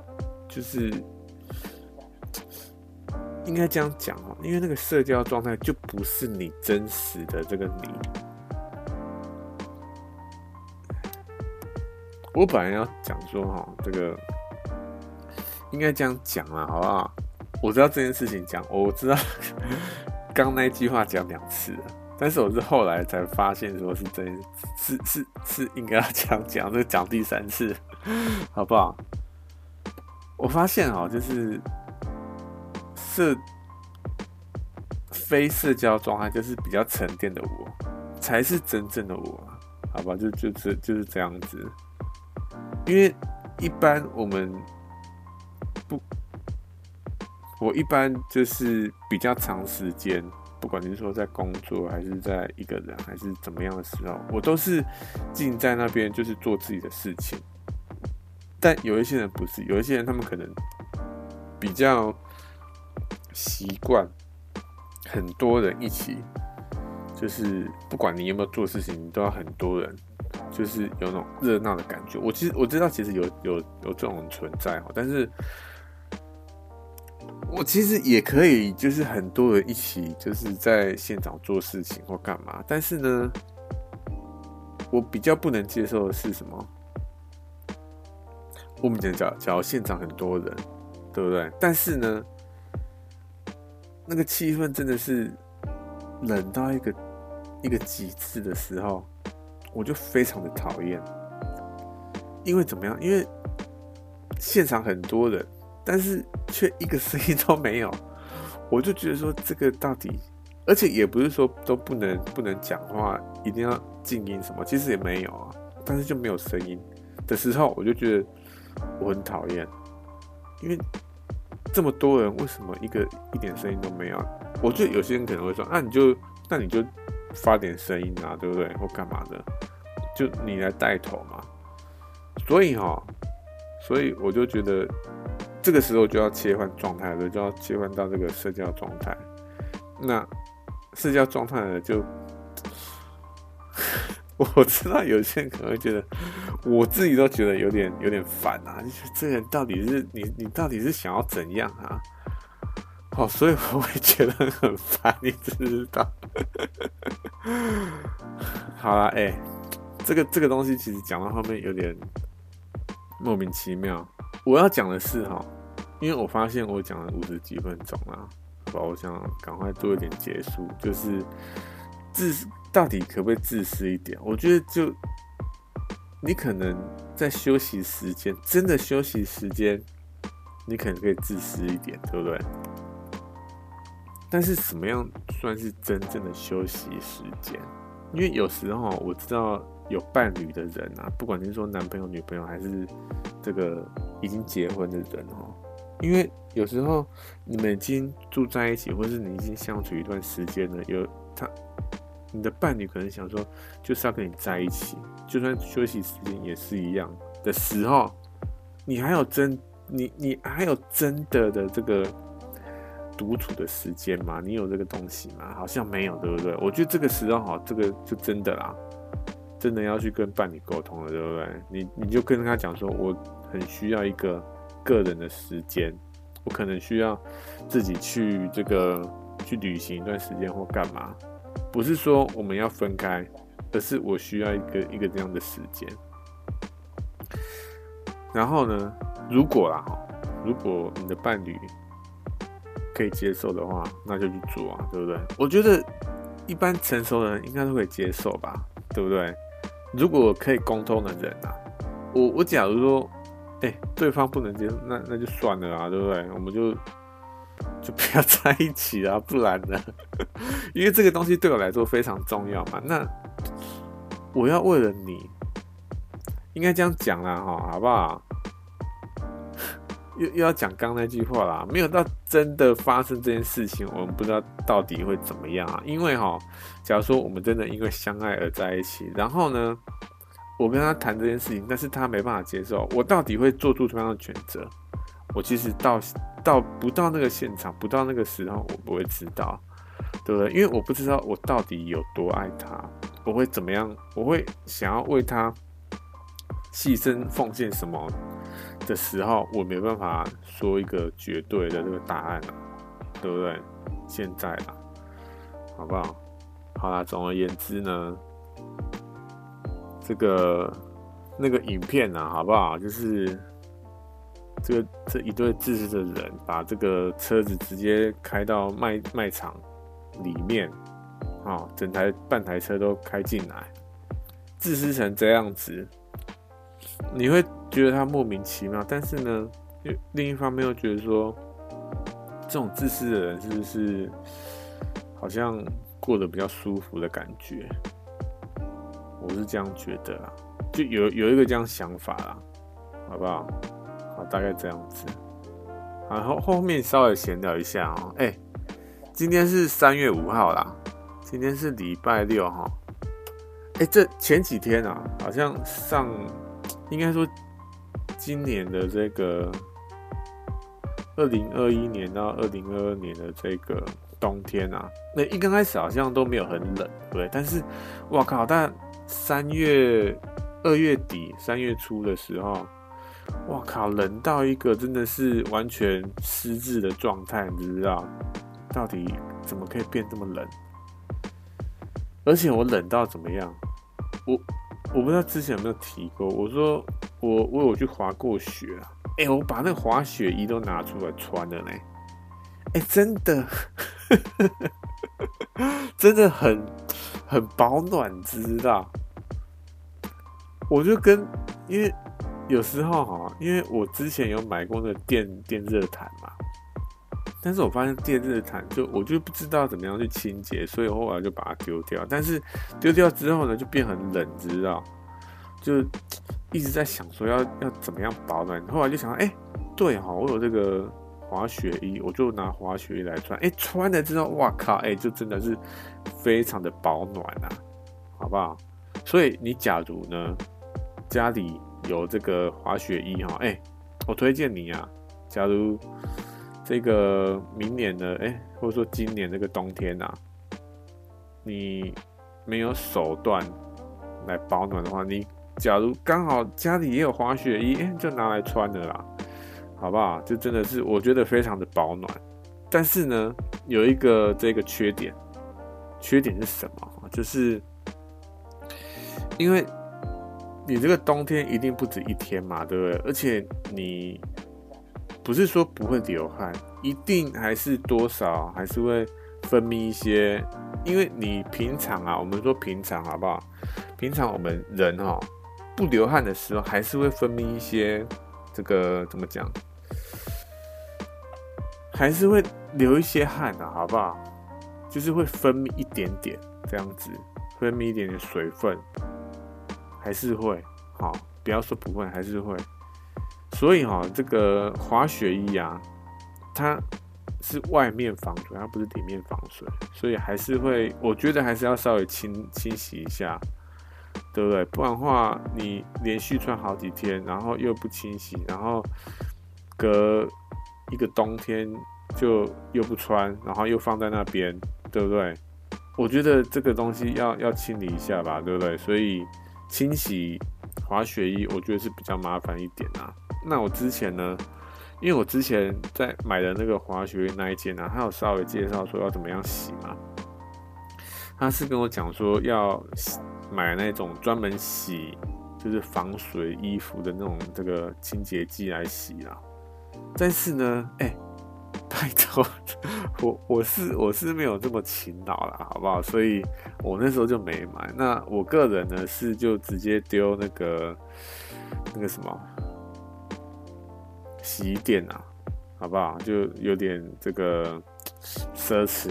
就是。应该这样讲哦，因为那个社交状态就不是你真实的这个你。我本来要讲说哈，这个应该这样讲了，好不好？我知道这件事情讲，我知道 刚那句话讲两次了，但是我是后来才发现说是真，是是是应该要这样讲，这讲第三次，好不好？我发现哦，就是。这非社交状态就是比较沉淀的我，才是真正的我，好吧？就就是就是这样子。因为一般我们不，我一般就是比较长时间，不管你是说在工作，还是在一个人，还是怎么样的时候，我都是静在那边，就是做自己的事情。但有一些人不是，有一些人他们可能比较。习惯很多人一起，就是不管你有没有做事情，你都要很多人，就是有那种热闹的感觉。我其实我知道，其实有有有这种存在哈，但是我其实也可以，就是很多人一起，就是在现场做事情或干嘛。但是呢，我比较不能接受的是什么？我们讲讲，假如现场很多人，对不对？但是呢？那个气氛真的是冷到一个一个极致的时候，我就非常的讨厌。因为怎么样？因为现场很多人，但是却一个声音都没有，我就觉得说这个到底，而且也不是说都不能不能讲话，一定要静音什么，其实也没有啊。但是就没有声音的时候，我就觉得我很讨厌，因为。这么多人，为什么一个一点声音都没有？我觉得有些人可能会说：“那你就那你就发点声音啊，对不对？或干嘛的？就你来带头嘛。”所以哈，所以我就觉得这个时候就要切换状态了，就要切换到这个社交状态。那社交状态呢，就。我知道有些人可能会觉得，我自己都觉得有点有点烦啊！这人到底是你你到底是想要怎样啊？好，所以我会觉得很烦，你知不知道？好了，哎、这个这个东西其实讲到后面有点莫名其妙。我要讲的是哈，因为我发现我讲了五十几分钟了，好吧，我想赶快做一点结束，就是自私。到底可不可以自私一点？我觉得就你可能在休息时间，真的休息时间，你可能可以自私一点，对不对？但是什么样算是真正的休息时间？因为有时候我知道有伴侣的人啊，不管是说男朋友、女朋友，还是这个已经结婚的人哦，因为有时候你们已经住在一起，或是你已经相处一段时间了，有他，你的伴侣可能想说，就是要跟你在一起，就算休息时间也是一样的时候，你还有真，你你还有真的的这个独处的时间吗？你有这个东西吗？好像没有，对不对？我觉得这个时候哈，这个就真的啦。真的要去跟伴侣沟通了，对不对？你你就跟他讲说，我很需要一个个人的时间，我可能需要自己去这个去旅行一段时间或干嘛。不是说我们要分开，而是我需要一个一个这样的时间。然后呢，如果啦，如果你的伴侣可以接受的话，那就去做啊，对不对？我觉得一般成熟的人应该都会接受吧，对不对？如果可以沟通的人啊，我我假如说，哎、对方不能接受，那那就算了啊，对不对？我们就就不要 在一起啊，不然呢？因为这个东西对我来说非常重要嘛。那我要为了你，应该这样讲啦，哈，好不好？又又要讲刚那句话啦，没有到真的发生这件事情，我们不知道到底会怎么样啊。因为哈，假如说我们真的因为相爱而在一起，然后呢，我跟他谈这件事情，但是他没办法接受，我到底会做出什么样的选择？我其实到到不到那个现场，不到那个时候，我不会知道，对不对？因为我不知道我到底有多爱他，我会怎么样？我会想要为他牺牲奉献什么？的时候，我没办法说一个绝对的这个答案了，对不对？现在啦，好不好？好啦，总而言之呢，这个那个影片啊，好不好？就是这个这一对自私的人，把这个车子直接开到卖卖场里面，啊，整台半台车都开进来，自私成这样子。你会觉得他莫名其妙，但是呢，另一方面又觉得说，这种自私的人是不是好像过得比较舒服的感觉？我是这样觉得啦，就有有一个这样想法啦，好不好？大概这样子。然后后面稍微闲聊一下哦、喔，哎、今天是三月五号啦，今天是礼拜六哈。哎、这前几天啊，好像上。应该说，今年的这个二零二一年到二零二二年的这个冬天啊，那一刚开始好像都没有很冷，对。但是，我靠！但三月、二月底、三月初的时候，哇靠，冷到一个真的是完全失智的状态，你知道？到底怎么可以变这么冷？而且我冷到怎么样？我。我不知道之前有没有提过，我说我我有去滑过雪啊，哎、我把那个滑雪衣都拿出来穿了呢，哎、真的，真的很很保暖，知道？我就跟因为有时候哈，因为我之前有买过那个电电热毯嘛。但是我发现电热毯就我就不知道怎么样去清洁，所以后来就把它丢掉。但是丢掉之后呢，就变很冷，知道？就一直在想说要要怎么样保暖。后来就想到，哎、对哈，我有这个滑雪衣，我就拿滑雪衣来穿。哎、穿了之后，哇靠，哎、就真的是非常的保暖啊，好不好？所以你假如呢家里有这个滑雪衣哈，哎、我推荐你啊，假如。这个明年的哎，或者说今年这个冬天啊，你没有手段来保暖的话，你假如刚好家里也有滑雪衣，哎，就拿来穿的啦，好不好？就真的是我觉得非常的保暖。但是呢，有一个这个缺点，缺点是什么？就是因为你这个冬天一定不止一天嘛，对不对？而且你。不是说不会流汗，一定还是多少还是会分泌一些，因为你平常啊，我们说平常好不好？平常我们人哈不流汗的时候，还是会分泌一些这个怎么讲？还是会流一些汗的，好不好？就是会分泌一点点这样子，分泌一点点水分，还是会，好，不要说不会，还是会。所以哈，这个滑雪衣啊，它是外面防水，它不是里面防水，所以还是会，我觉得还是要稍微清清洗一下，对不对？不然的话，你连续穿好几天，然后又不清洗，然后隔一个冬天就又不穿，然后又放在那边，对不对？我觉得这个东西要要清理一下吧，对不对？所以清洗滑雪衣，我觉得是比较麻烦一点啊。那我之前呢，因为我之前在买的那个滑雪衣那一件呢，他有稍微介绍说要怎么样洗嘛。他是跟我讲说要买那种专门洗就是防水衣服的那种这个清洁剂来洗啊。但是呢，哎、拜托，我我是我是没有这么勤劳啦，好不好？所以我那时候就没买。那我个人呢是就直接丢那个那个什么洗衣店啊，好不好？就有点这个奢侈，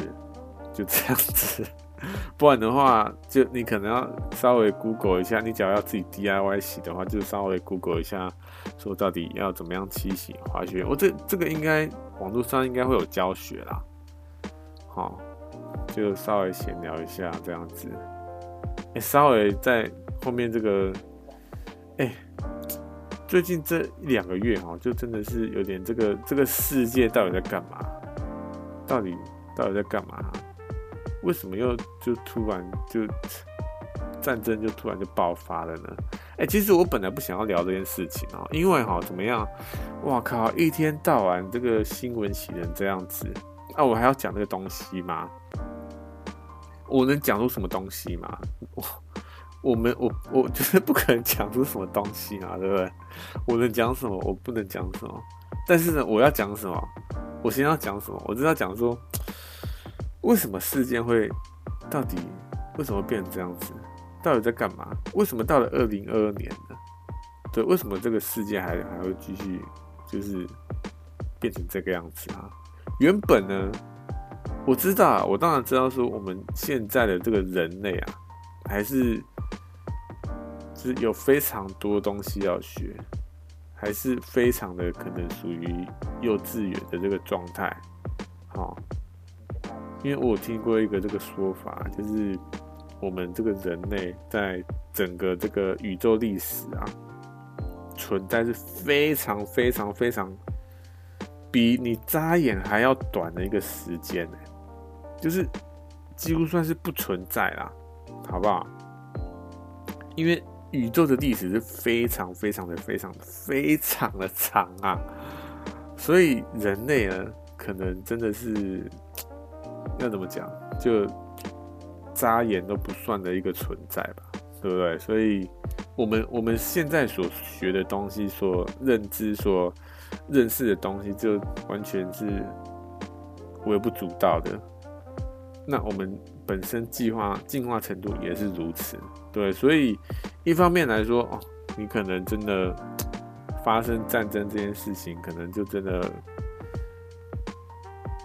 就这样子。不然的话，就你可能要稍微 Google 一下。你只要要自己 DIY 洗的话，就稍微 Google 一下，说到底要怎么样清洗滑雪。我这这个应该网络上应该会有教学啦。好，就稍微闲聊一下这样子。哎，稍微在后面这个，哎，最近这一两个月哈，就真的是有点这个这个世界到底在干嘛？到底到底在干嘛？为什么又就突然就战争就突然就爆发了呢？哎、其实我本来不想要聊这件事情哦，因为哈怎么样？哇靠，一天到晚这个新闻写成这样子，那、我还要讲这个东西吗？我能讲出什么东西吗？我我们我我就是不可能讲出什么东西啊，对不对？我能讲什么？我不能讲什么？但是呢，我要讲什么？我先要讲什么？我就要讲说。为什么事件会到底为什么变成这样子？到底在干嘛？为什么到了二零二二年呢？对，为什么这个世界还还会继续就是变成这个样子啊？原本呢，我知道，我当然知道说我们现在的这个人类啊，还是是有非常多东西要学，还是非常的可能属于幼稚园的这个状态，好。因为我听过一个这个说法，就是我们这个人类在整个这个宇宙历史啊，存在是非常非常非常比你眨眼还要短的一个时间呢，就是几乎算是不存在啦，好不好？因为宇宙的历史是非常非常的非常非常的长啊，所以人类呢，可能真的是。要怎么讲？就扎眼都不算的一个存在吧，对不对？所以，我们我们现在所学的东西、所认知、所认识的东西，就完全是微不足道的。那我们本身进化进化程度也是如此，对。所以，一方面来说，哦，你可能真的发生战争这件事情，可能就真的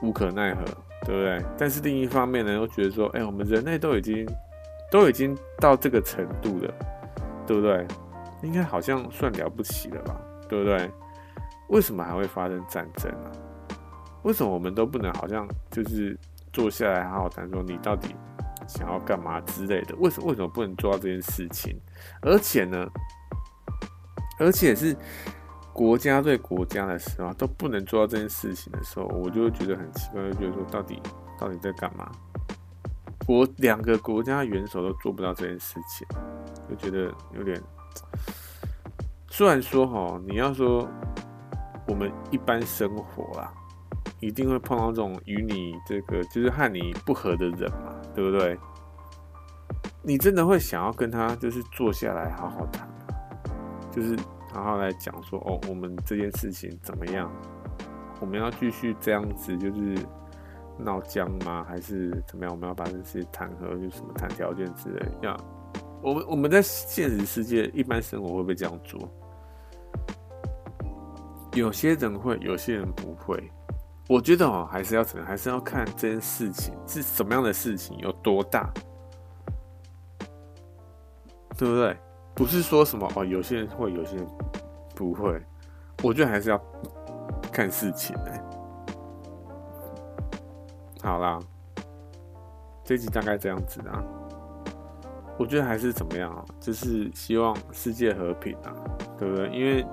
无可奈何。对不对？但是另一方面呢，又觉得说，哎，我们人类都已经都已经到这个程度了，对不对？应该好像算了不起了吧，对不对？为什么还会发生战争呢？为什么我们都不能好像就是坐下来好好谈说你到底想要干嘛之类的？为什么为什么不能做到这件事情？而且呢，而且是。国家对国家的时候都不能做到这件事情的时候，我就会觉得很奇怪，就觉得说到底到底在干嘛？国两个国家元首都做不到这件事情，就觉得有点。虽然说哈，你要说我们一般生活啊，一定会碰到这种与你这个就是和你不合的人嘛，对不对？你真的会想要跟他就是坐下来好好谈，就是。然后来讲说哦，我们这件事情怎么样？我们要继续这样子，就是闹僵吗？还是怎么样？我们要把这些谈和，就什么谈条件之类？要我们我们在现实世界一般生活会不会这样做？有些人会，有些人不会。我觉得哦，还是要怎样？还是要看这件事情是什么样的事情，有多大，对不对？不是说什么哦，有些人会，有些人不会。我觉得还是要看事情哎、好啦，这集大概这样子啊。我觉得还是怎么样啊，就是希望世界和平啊，对不对？因为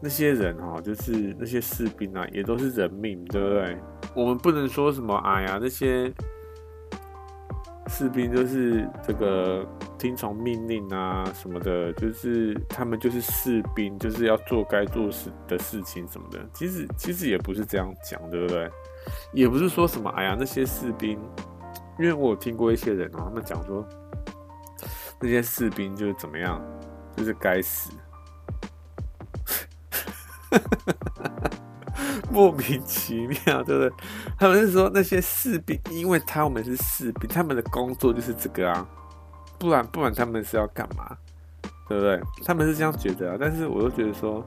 那些人哈，就是那些士兵啊，也都是人命，对不对？我们不能说什么，哎呀，那些士兵就是这个听从命令啊什么的，就是他们就是士兵，就是要做该做事的事情什么的。其实其实也不是这样讲，对不对？也不是说什么，哎呀，那些士兵。因为我有听过一些人哦，他们讲说那些士兵就是怎么样，就是该死，莫名其妙，对不对？他们是说那些士兵，因为他们是士兵，他们的工作就是这个啊，不然不然他们是要干嘛？对不对？他们是这样觉得啊，但是我又觉得说，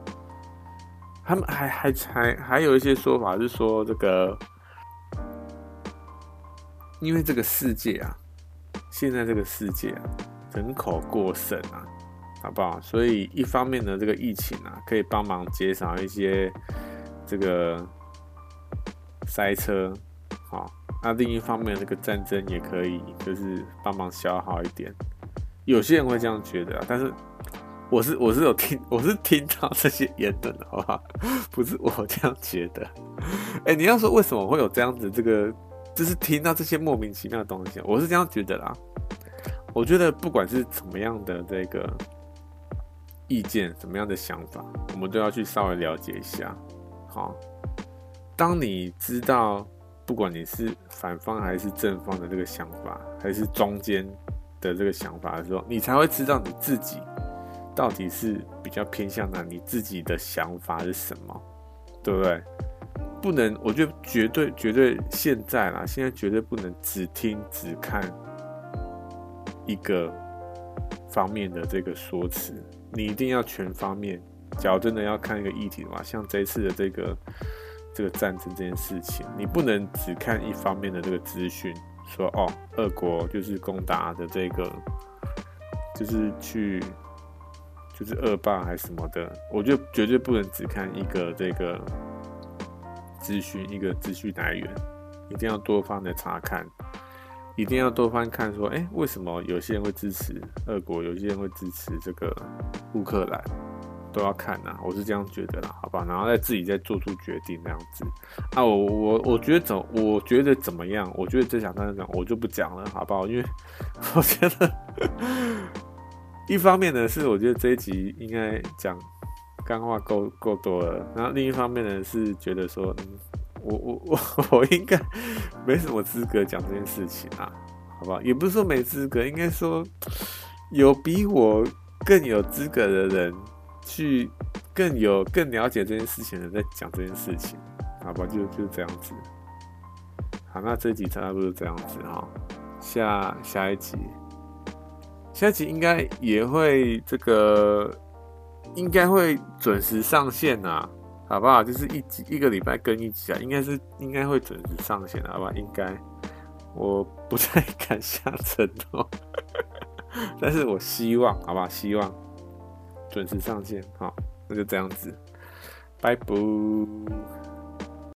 他们还还还还有一些说法是说这个。因为这个世界啊，现在这个世界啊，人口过剩啊，好不好？所以一方面呢，这个疫情啊，可以帮忙减少一些这个塞车，好。那另一方面，这个战争也可以就是帮忙消耗一点。有些人会这样觉得啊，但是我是我是有听我是听到这些言论的，好不好？不是我这样觉得。哎，你要说为什么会有这样子这个？就是听到这些莫名其妙的东西，我是这样觉得啦。我觉得不管是怎么样的这个意见，怎么样的想法，我们都要去稍微了解一下。好，当你知道，不管你是反方还是正方的这个想法，还是中间的这个想法的时候，你才会知道你自己到底是比较偏向哪，你自己的想法是什么，对不对？不能，我觉得绝对绝对现在啦，现在绝对不能只听只看一个方面的这个说辞，你一定要全方面。假如真的要看一个议题的话，像这次的这个这个战争这件事情，你不能只看一方面的这个资讯，说哦，俄国就是攻打的这个，就是去就是恶霸还是什么的，我觉得绝对不能只看一个这个。资讯一个资讯来源，一定要多方的查看，一定要多方看说，哎、为什么有些人会支持俄国，有些人会支持这个乌克兰，都要看呐、啊。我是这样觉得啦，好吧，然后再自己再做出决定那样子。啊，我我我觉得怎，我觉得怎么样？我觉得这场战争我就不讲了，好不好？因为 我觉得 一方面呢是，我觉得这一集应该讲。干话够够多了，然后另一方面呢是觉得说，我我我 我应该没什么资格讲这件事情啊，好不好？也不是说没资格，应该说有比我更有资格的人去更有更了解这件事情的人在讲这件事情，好吧？就就这样子。好，那这集差不多这样子哈，下下一集，下一集应该也会这个。应该会准时上线呐、啊，好不好？就是一集一个礼拜更一集啊，应该是应该会准时上线，好吧？应该，我不太敢下承诺，但是我希望，好不好？希望准时上线，好，那就这样子，拜拜。